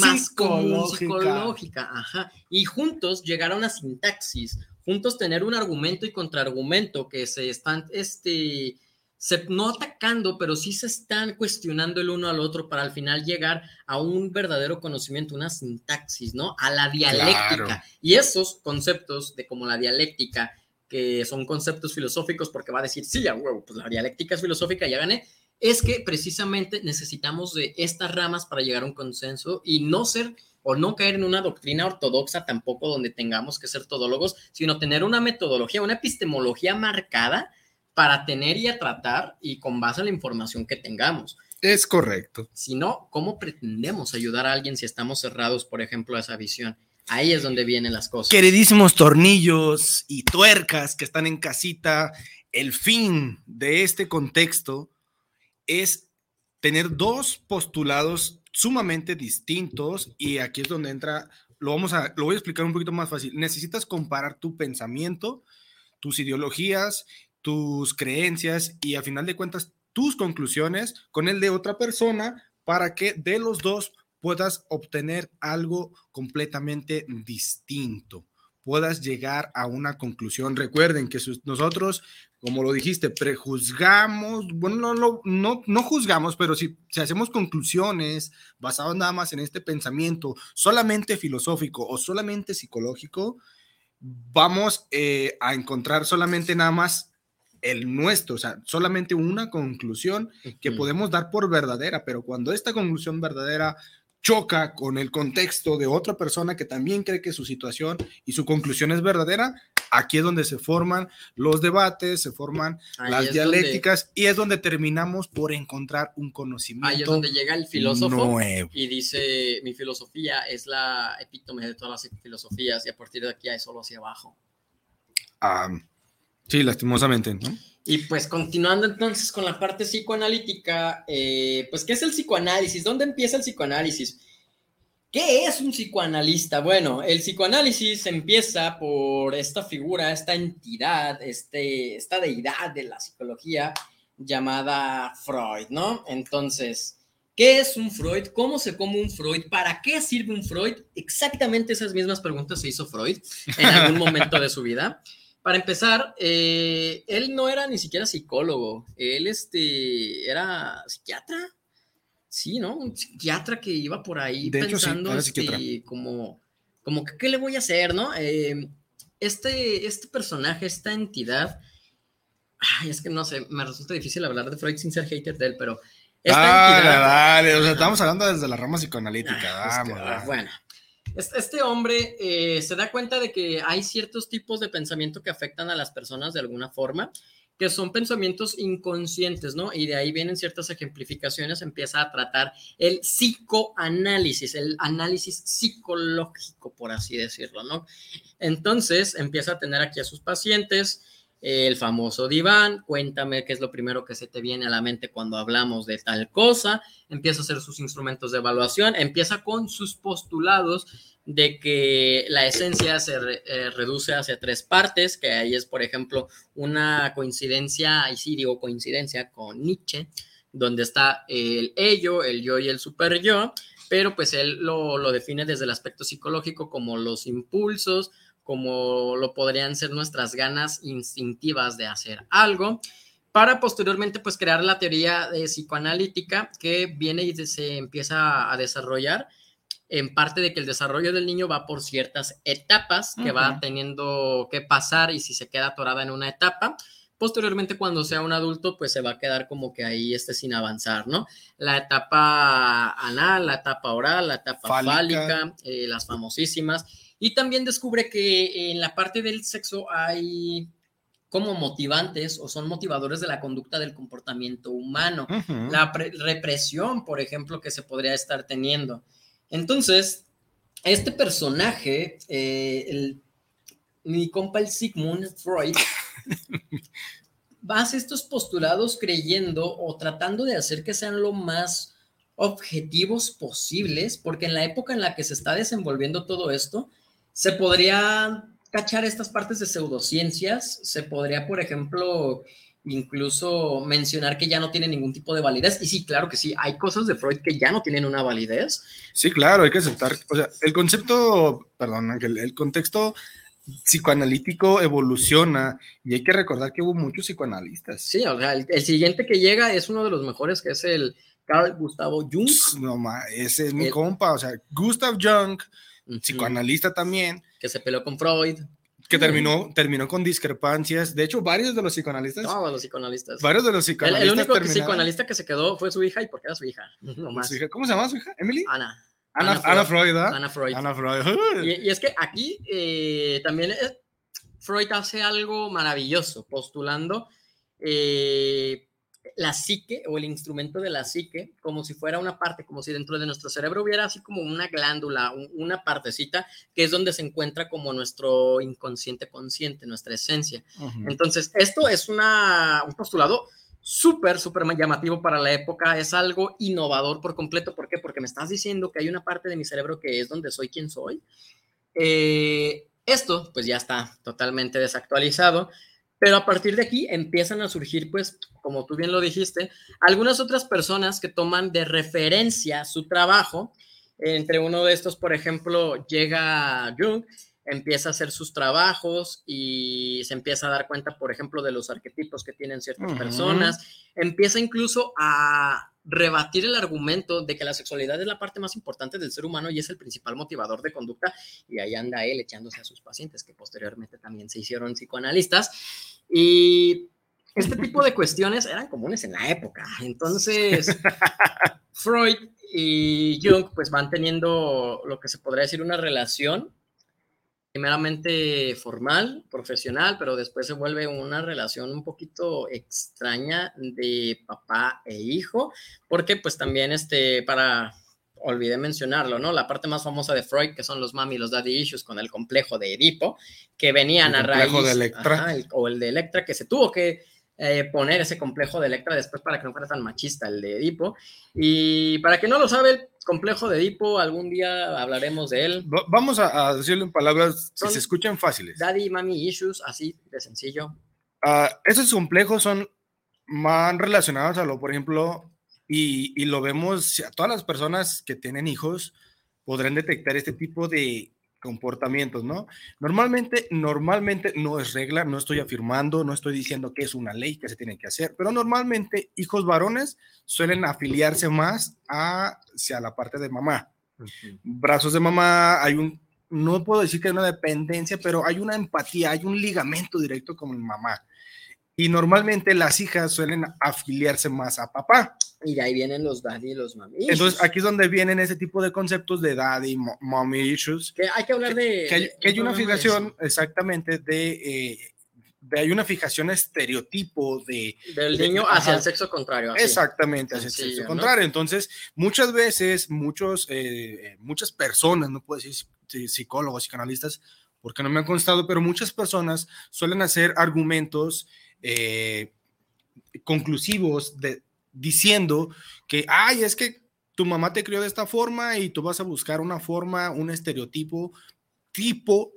más común, Psicológica. Ajá. Y juntos llegar a una sintaxis, juntos tener un argumento y contraargumento que se están, este, se, no atacando, pero sí se están cuestionando el uno al otro para al final llegar a un verdadero conocimiento, una sintaxis, ¿no? A la dialéctica. Claro. Y esos conceptos de como la dialéctica, que son conceptos filosóficos, porque va a decir, sí, a huevo, pues la dialéctica es filosófica, ya gané, es que precisamente necesitamos de estas ramas para llegar a un consenso y no ser o no caer en una doctrina ortodoxa tampoco donde tengamos que ser todólogos, sino tener una metodología, una epistemología marcada para tener y a tratar y con base a la información que tengamos. Es correcto. Si no, ¿cómo pretendemos ayudar a alguien si estamos cerrados, por ejemplo, a esa visión? Ahí es donde vienen las cosas. Queridísimos tornillos y tuercas que están en casita, el fin de este contexto es tener dos postulados sumamente distintos y aquí es donde entra, lo vamos a, lo voy a explicar un poquito más fácil. Necesitas comparar tu pensamiento, tus ideologías, tus creencias y a final de cuentas tus conclusiones con el de otra persona para que de los dos puedas obtener algo completamente distinto, puedas llegar a una conclusión. Recuerden que nosotros, como lo dijiste, prejuzgamos, bueno, no, no, no juzgamos, pero si, hacemos conclusiones basadas nada más en este pensamiento solamente filosófico o solamente psicológico, vamos eh, a encontrar solamente nada más el nuestro, o sea, solamente una conclusión que podemos dar por verdadera, pero cuando esta conclusión verdadera choca con el contexto de otra persona que también cree que su situación y su conclusión es verdadera, aquí es donde se forman los debates, se forman las dialécticas y es donde terminamos por encontrar un conocimiento. Ahí es donde llega el filósofo y dice, mi filosofía es la epítome de todas las filosofías y a partir de aquí hay solo hacia abajo. Sí, lastimosamente, ¿no? Y pues continuando entonces con la parte psicoanalítica, eh, pues ¿qué es el psicoanálisis? ¿Dónde empieza el psicoanálisis? ¿Qué es un psicoanalista? Bueno, el psicoanálisis empieza por esta figura, esta entidad, este, esta deidad de la psicología llamada Freud, ¿no? Entonces, ¿qué es un Freud? ¿Cómo se come un Freud? ¿Para qué sirve un Freud? Exactamente esas mismas preguntas se hizo Freud en algún momento de su vida. Para empezar, eh, él no era ni siquiera psicólogo, él este, era psiquiatra. Sí, ¿no? Un psiquiatra que iba por ahí pensando este, como, como que, ¿qué le voy a hacer, no? Eh, este, este personaje, esta entidad, ay, es que no sé, me resulta difícil hablar de Freud sin ser hater de él, pero... Esta dale, dale, o sea, estamos hablando desde la rama psicoanalítica, vamos. bueno, este hombre eh, se da cuenta de que hay ciertos tipos de pensamiento que afectan a las personas de alguna forma, que son pensamientos inconscientes, ¿no? Y de ahí vienen ciertas ejemplificaciones, empieza a tratar el psicoanálisis, el análisis psicológico, por así decirlo, ¿no? Entonces empieza a tener aquí a sus pacientes, el famoso diván, cuéntame qué es lo primero que se te viene a la mente cuando hablamos de tal cosa, empieza a hacer sus instrumentos de evaluación, empieza con sus postulados de que la esencia se eh, reduce hacia tres partes, que ahí es, por ejemplo, una coincidencia, y sí digo coincidencia con Nietzsche, donde está el ello, el yo y el super yo, pero pues él lo, lo define desde el aspecto psicológico como los impulsos, como lo podrían ser nuestras ganas instintivas de hacer algo, para posteriormente pues crear la teoría de psicoanalítica que viene y se empieza a desarrollar en parte de que el desarrollo del niño va por ciertas etapas que va teniendo que pasar y si se queda atorada en una etapa, posteriormente cuando sea un adulto pues se va a quedar como que ahí esté sin avanzar, ¿no? La etapa anal, la etapa oral, la etapa fálica, eh, las famosísimas y también descubre que en la parte del sexo hay como motivantes o son motivadores de la conducta del comportamiento humano. La represión, por ejemplo, que se podría estar teniendo. Entonces, este personaje, eh, el, mi compa el Sigmund Freud, hace estos postulados creyendo o tratando de hacer que sean lo más objetivos posibles, porque en la época en la que se está desenvolviendo todo esto, se podría cachar estas partes de pseudociencias, se podría, por ejemplo, incluso mencionar que ya no tiene ningún tipo de validez. Y sí, claro que sí, hay cosas de Freud que ya no tienen una validez. Sí, claro, hay que aceptar. O sea, el concepto, perdón, Ángel, el contexto psicoanalítico evoluciona y hay que recordar que hubo muchos psicoanalistas. Sí, o sea, el, siguiente que llega es uno de los mejores, que es el Carl Gustavo Jung. No, ese es mi compa, o sea, Gustav Jung psicoanalista también. Que se peleó con Freud. Que terminó, terminó con discrepancias. De hecho, varios de los psicoanalistas. Todos los psicoanalistas. Varios de los psicoanalistas. El, único psicoanalista que se quedó fue su hija y porque era su hija. ¿Cómo se llama su hija? ¿Emily? Ana. Ana, Freud, Ana Freud. Ana Freud. Y, es que aquí eh, también Freud hace algo maravilloso, postulando eh, la psique o el instrumento de la psique como si fuera una parte, como si dentro de nuestro cerebro hubiera así como una glándula, una partecita que es donde se encuentra como nuestro inconsciente consciente, nuestra esencia. Entonces, esto es una, un postulado súper, súper llamativo para la época, es algo innovador por completo. ¿Por qué? Porque me estás diciendo que hay una parte de mi cerebro que es donde soy quien soy. Eh, esto, pues ya está totalmente desactualizado. Pero a partir de aquí empiezan a surgir, pues, como tú bien lo dijiste, algunas otras personas que toman de referencia su trabajo. Entre uno de estos, por ejemplo, llega Jung, empieza a hacer sus trabajos y se empieza a dar cuenta, por ejemplo, de los arquetipos que tienen ciertas personas. Empieza incluso a rebatir el argumento de que la sexualidad es la parte más importante del ser humano y es el principal motivador de conducta. Y ahí anda él echándose a sus pacientes, que posteriormente también se hicieron psicoanalistas. Y este tipo de cuestiones eran comunes en la época. Entonces, Freud y Jung pues van teniendo lo que se podría decir una relación primeramente formal, profesional, pero después se vuelve una relación un poquito extraña de papá e hijo, porque pues también este, para, olvidé mencionarlo, ¿no? La parte más famosa de Freud, que son los mami y los daddy issues con el complejo de Edipo, que venían a raíz... De Electra. o el de Electra, que se tuvo que eh, poner ese complejo de Electra después para que no fuera tan machista el de Edipo. Y para que no lo sabe, el complejo de Edipo, algún día hablaremos de él. vamos a, decirlo en palabras que se escuchan fáciles. Daddy, mami issues, así de sencillo. Uh, esos complejos son más relacionados a lo, por ejemplo, y, y lo vemos, a todas las personas que tienen hijos podrán detectar este tipo de comportamientos, ¿no? Normalmente, normalmente no es regla, no estoy afirmando, no estoy diciendo que es una ley que se tiene que hacer, pero normalmente hijos varones suelen afiliarse más hacia la parte de mamá. Brazos de mamá, hay un, no puedo decir que hay una dependencia, pero hay una empatía, hay un ligamento directo con mamá. Y normalmente las hijas suelen afiliarse más a papá. Y de ahí vienen los daddy y los mommy Entonces, aquí es donde vienen ese tipo de conceptos de daddy, mommy issues. Que hay que hablar de... Que, hay, una fijación, exactamente, de, eh, de, Hay una fijación estereotipo de... Del niño hacia el sexo contrario. Exactamente, hacia el sexo contrario. Entonces, muchas veces, muchos, eh, muchas personas, no puedo decir psicólogos, psicoanalistas, porque no me han constado, pero muchas personas suelen hacer argumentos eh, conclusivos de, diciendo que, ay, es que tu mamá te crió de esta forma y tú vas a buscar una forma, un estereotipo tipo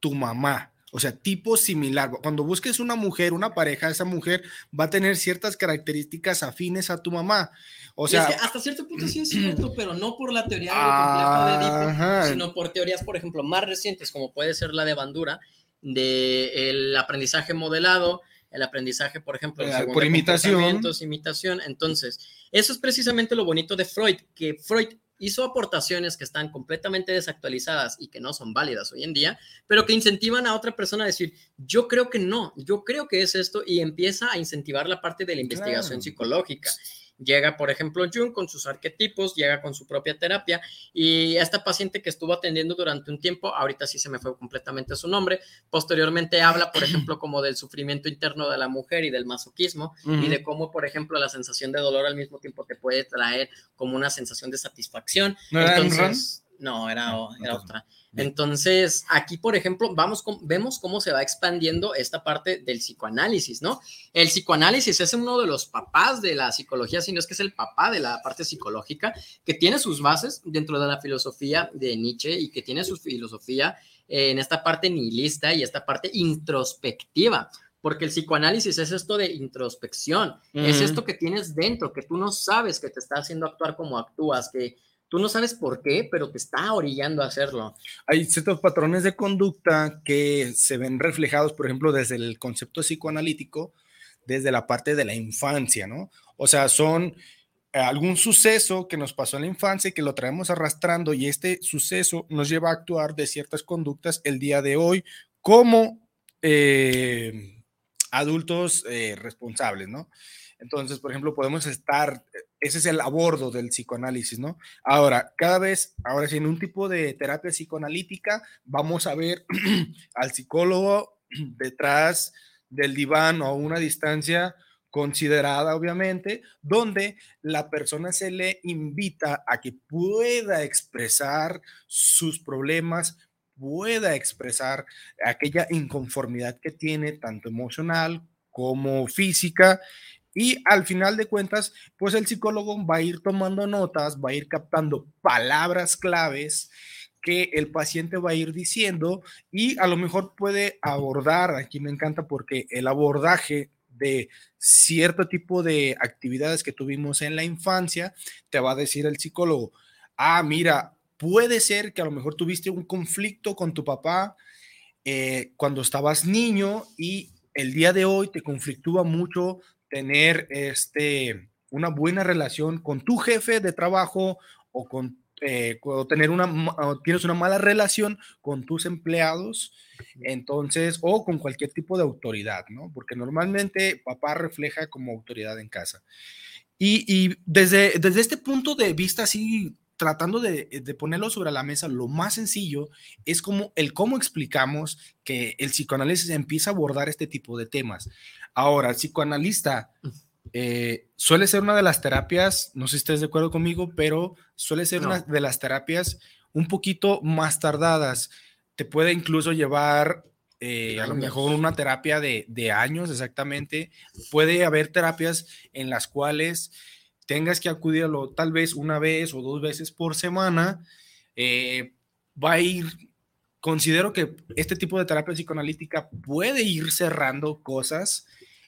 tu mamá. O sea, tipo similar. Cuando busques una mujer, una pareja, esa mujer va a tener ciertas características afines a tu mamá. O sea, hasta cierto punto sí es cierto, pero no por la teoría de Edipo, sino por teorías, por ejemplo, más recientes, como puede ser la de Bandura, del aprendizaje modelado, el aprendizaje, por ejemplo, eh, por imitación. imitación. Entonces, eso es precisamente lo bonito de Freud, que Freud hizo aportaciones que están completamente desactualizadas y que no son válidas hoy en día, pero que incentivan a otra persona a decir, yo creo que no, yo creo que es esto, y empieza a incentivar la parte de la investigación psicológica. Llega, por ejemplo, Jung con sus arquetipos, llega con su propia terapia y esta paciente que estuvo atendiendo durante un tiempo, ahorita sí se me fue completamente su nombre, posteriormente habla, por ejemplo, como del sufrimiento interno de la mujer y del masoquismo y de cómo, por ejemplo, la sensación de dolor al mismo tiempo te puede traer como una sensación de satisfacción. ¿No Entonces, no, era, ah, era otra. Entonces, aquí, por ejemplo, vamos vemos cómo se va expandiendo esta parte del psicoanálisis, ¿no? El psicoanálisis es uno de los papás de la psicología, sino es que es el papá de la parte psicológica, que tiene sus bases dentro de la filosofía de Nietzsche y que tiene su filosofía en esta parte nihilista y esta parte introspectiva porque el psicoanálisis es esto de introspección, es esto que tienes dentro, que tú no sabes que te está haciendo actuar como actúas, que Tú no sabes por qué, pero te está orillando a hacerlo. Hay ciertos patrones de conducta que se ven reflejados, por ejemplo, desde el concepto psicoanalítico, desde la parte de la infancia, ¿no? O sea, son eh, algún suceso que nos pasó en la infancia y que lo traemos arrastrando y este suceso nos lleva a actuar de ciertas conductas el día de hoy como eh, adultos eh, responsables, ¿no? Entonces, por ejemplo, podemos estar, ese es el abordo del psicoanálisis, ¿no? Ahora, cada vez, ahora sí, en un tipo de terapia psicoanalítica, vamos a ver al psicólogo detrás del diván o a una distancia considerada, obviamente, donde la persona se le invita a que pueda expresar sus problemas, pueda expresar aquella inconformidad que tiene, tanto emocional como física, y al final de cuentas, pues el psicólogo va a ir tomando notas, va a ir captando palabras claves que el paciente va a ir diciendo y a lo mejor puede abordar, aquí me encanta porque el abordaje de cierto tipo de actividades que tuvimos en la infancia, te va a decir el psicólogo, ah, mira, puede ser que a lo mejor tuviste un conflicto con tu papá eh, cuando estabas niño y el día de hoy te conflictúa mucho tener este, una buena relación con tu jefe de trabajo o con eh, tener una, tienes una mala relación con tus empleados, entonces, o con cualquier tipo de autoridad, ¿no? Porque normalmente papá refleja como autoridad en casa. Y, y desde, desde este punto de vista, así, tratando de, de, ponerlo sobre la mesa, lo más sencillo es como el cómo explicamos que el psicoanálisis empieza a abordar este tipo de temas. Ahora, el psicoanalista eh, suele ser una de las terapias, no sé si estés de acuerdo conmigo, pero suele ser una de las terapias un poquito más tardadas. Te puede incluso llevar eh, a lo mejor una terapia de, de, años exactamente. Puede haber terapias en las cuales tengas que acudirlo tal vez una vez o dos veces por semana. Eh, va a ir, considero que este tipo de terapia psicoanalítica puede ir cerrando cosas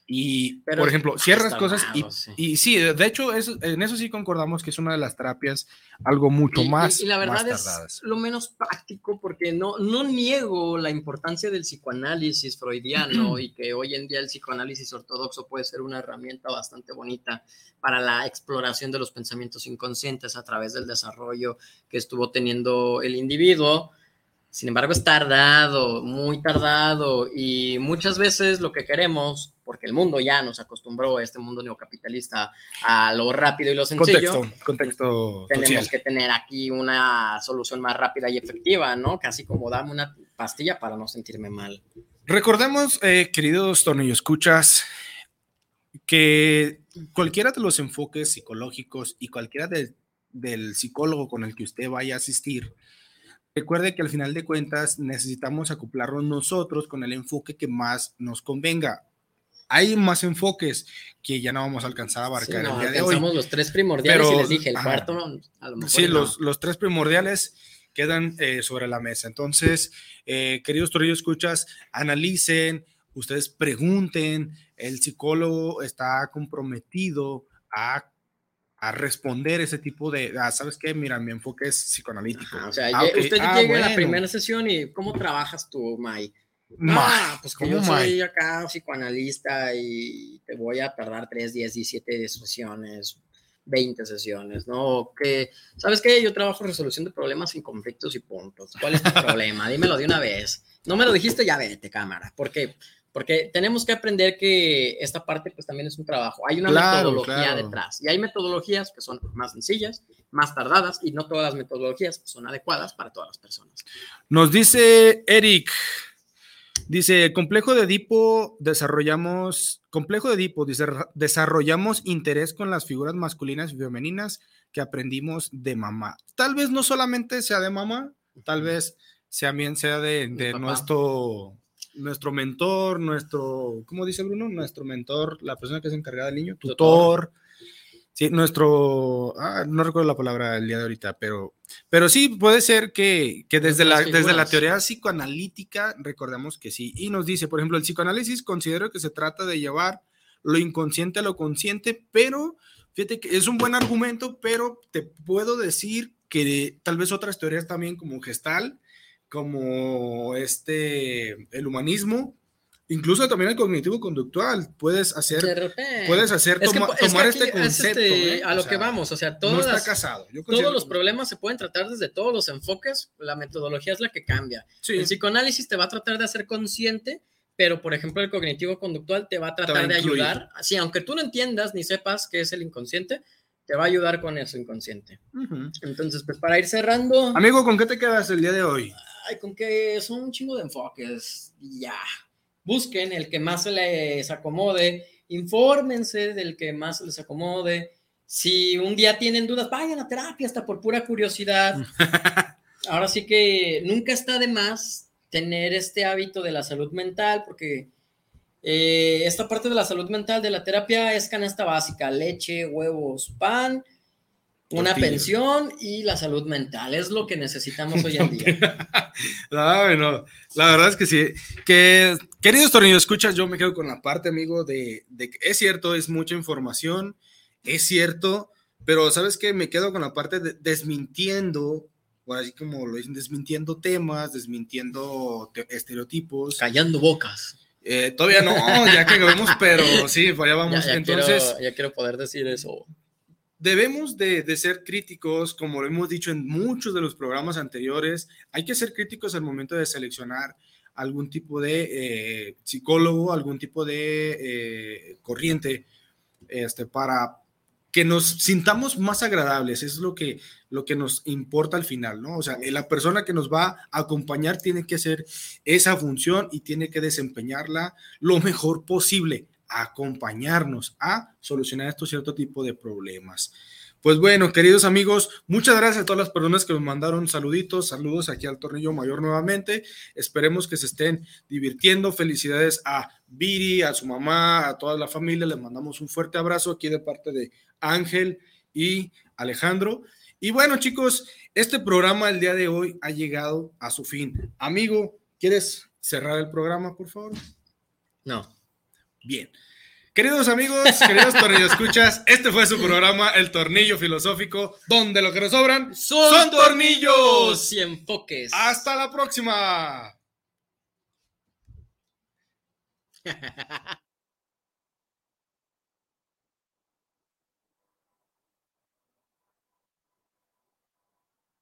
y, por ejemplo, cierras cosas y, y, sí, de hecho, en eso sí concordamos que es una de las terapias algo mucho más. Y, la verdad es lo menos práctico porque no, no niego la importancia del psicoanálisis freudiano y que hoy en día el psicoanálisis ortodoxo puede ser una herramienta bastante bonita para la exploración de los pensamientos inconscientes a través del desarrollo que estuvo teniendo el individuo sin embargo, es tardado, muy tardado y muchas veces lo que queremos, porque el mundo ya nos acostumbró a este mundo neocapitalista a lo rápido y lo sencillo. Contexto, contexto Tenemos que tener aquí una solución más rápida y efectiva, ¿no? Casi como dame una pastilla para no sentirme mal. Recordemos, eh, queridos tornillo escuchas, que cualquiera de los enfoques psicológicos y cualquiera del psicólogo con el que usted vaya a asistir, Recuerde que al final de cuentas necesitamos acoplarnos nosotros con el enfoque que más nos convenga. Hay más enfoques que ya no vamos a alcanzar a abarcar el día de hoy. los tres primordiales y les dije, el cuarto a lo mejor Sí, los, los, tres primordiales quedan eh, sobre la mesa. Entonces, eh, queridos torillos escuchas, analicen, ustedes pregunten, el psicólogo está comprometido a a responder ese tipo de, ah, ¿sabes qué? Mira, mi enfoque es psicoanalítico. o sea, ah, usted ah, llega a la primera sesión y ¿cómo trabajas tú, Mai? Ah, pues como yo soy acá psicoanalista y te voy a tardar 3, 10, 17 sesiones, 20 sesiones, ¿no? Que, ¿sabes qué? Yo trabajo resolución de problemas sin conflictos y puntos. ¿Cuál es tu problema? Dímelo de una vez. No me lo dijiste, ya vete, cámara. Porque porque tenemos que aprender que esta parte pues también es un trabajo. Hay una metodología detrás y hay metodologías que son más sencillas, más tardadas y no todas las metodologías son adecuadas para todas las personas. Nos dice Eric, dice, complejo de Edipo desarrollamos, complejo de Edipo, dice, desarrollamos interés con las figuras masculinas y femeninas que aprendimos de mamá. Tal vez no solamente sea de mamá, tal vez también sea de, de nuestro nuestro mentor, nuestro, ¿cómo dice Bruno? Nuestro mentor, la persona que es encargada del niño, tutor. Sí, nuestro, ah, no recuerdo la palabra el día de ahorita, pero, pero sí puede ser que, que desde, la, desde la teoría psicoanalítica recordemos que sí. Y nos dice, por ejemplo, el psicoanálisis considero que se trata de llevar lo inconsciente a lo consciente, pero fíjate que es un buen argumento, pero te puedo decir que tal vez otras teorías también como gestal como este, el humanismo, incluso también el cognitivo conductual. Puedes hacer, puedes hacer tomar este concepto. ¿eh? a lo que vamos, o sea, todos, todos los problemas se pueden tratar desde todos los enfoques, la metodología es la que cambia. El psicoanálisis te va a tratar de hacer consciente, pero por ejemplo el cognitivo conductual te va a tratar de ayudar. Así, aunque tú no entiendas ni sepas qué es el inconsciente, te va a ayudar con eso inconsciente. Entonces, pues para ir cerrando. Amigo, ¿con qué te quedas el día de hoy? Ay, con que son un chingo de enfoques ya. busquen el que más se les acomode, infórmense del que más se les acomode. Si un día tienen dudas, vayan a terapia hasta por pura curiosidad. Ahora sí que nunca está de más tener este hábito de la salud mental, porque eh, esta parte de la salud mental de la terapia es canasta básica, leche, huevos, pan, una pensión y la salud mental. Es lo que necesitamos hoy en día. Ay, no, la verdad es que sí. Que, queridos tornillos, escuchas, yo me quedo con la parte, amigo, de, de que es cierto, es mucha información, es cierto, pero ¿sabes qué? Me quedo con la parte de desmintiendo, o así como lo dicen, desmintiendo temas, desmintiendo te- estereotipos. Callando bocas. Eh, todavía no, ya que acabemos, pero sí, pues allá vamos. Ya, ya Entonces, quiero, ya quiero poder decir eso. Debemos de, ser críticos, como lo hemos dicho en muchos de los programas anteriores, hay que ser críticos al momento de seleccionar algún tipo de eh, psicólogo, algún tipo de eh, corriente, este, para que nos sintamos más agradables, es lo que, lo que nos importa al final, ¿no? O sea, la persona que nos va a acompañar tiene que hacer esa función y tiene que desempeñarla lo mejor posible, acompañarnos a solucionar estos cierto tipo de problemas. Pues bueno, queridos amigos, muchas gracias a todas las personas que nos mandaron saluditos, saludos aquí al Tornillo Mayor nuevamente. Esperemos que se estén divirtiendo. Felicidades a Viri, a su mamá, a toda la familia. Les mandamos un fuerte abrazo aquí de parte de Ángel y Alejandro. Y bueno, chicos, este programa el día de hoy ha llegado a su fin. Amigo, ¿quieres cerrar el programa, por favor? No. Bien. Queridos amigos, queridos tornillos escuchas, este fue su programa El Tornillo Filosófico, donde lo que nos sobran son, tornillos. y enfoques. Hasta la próxima.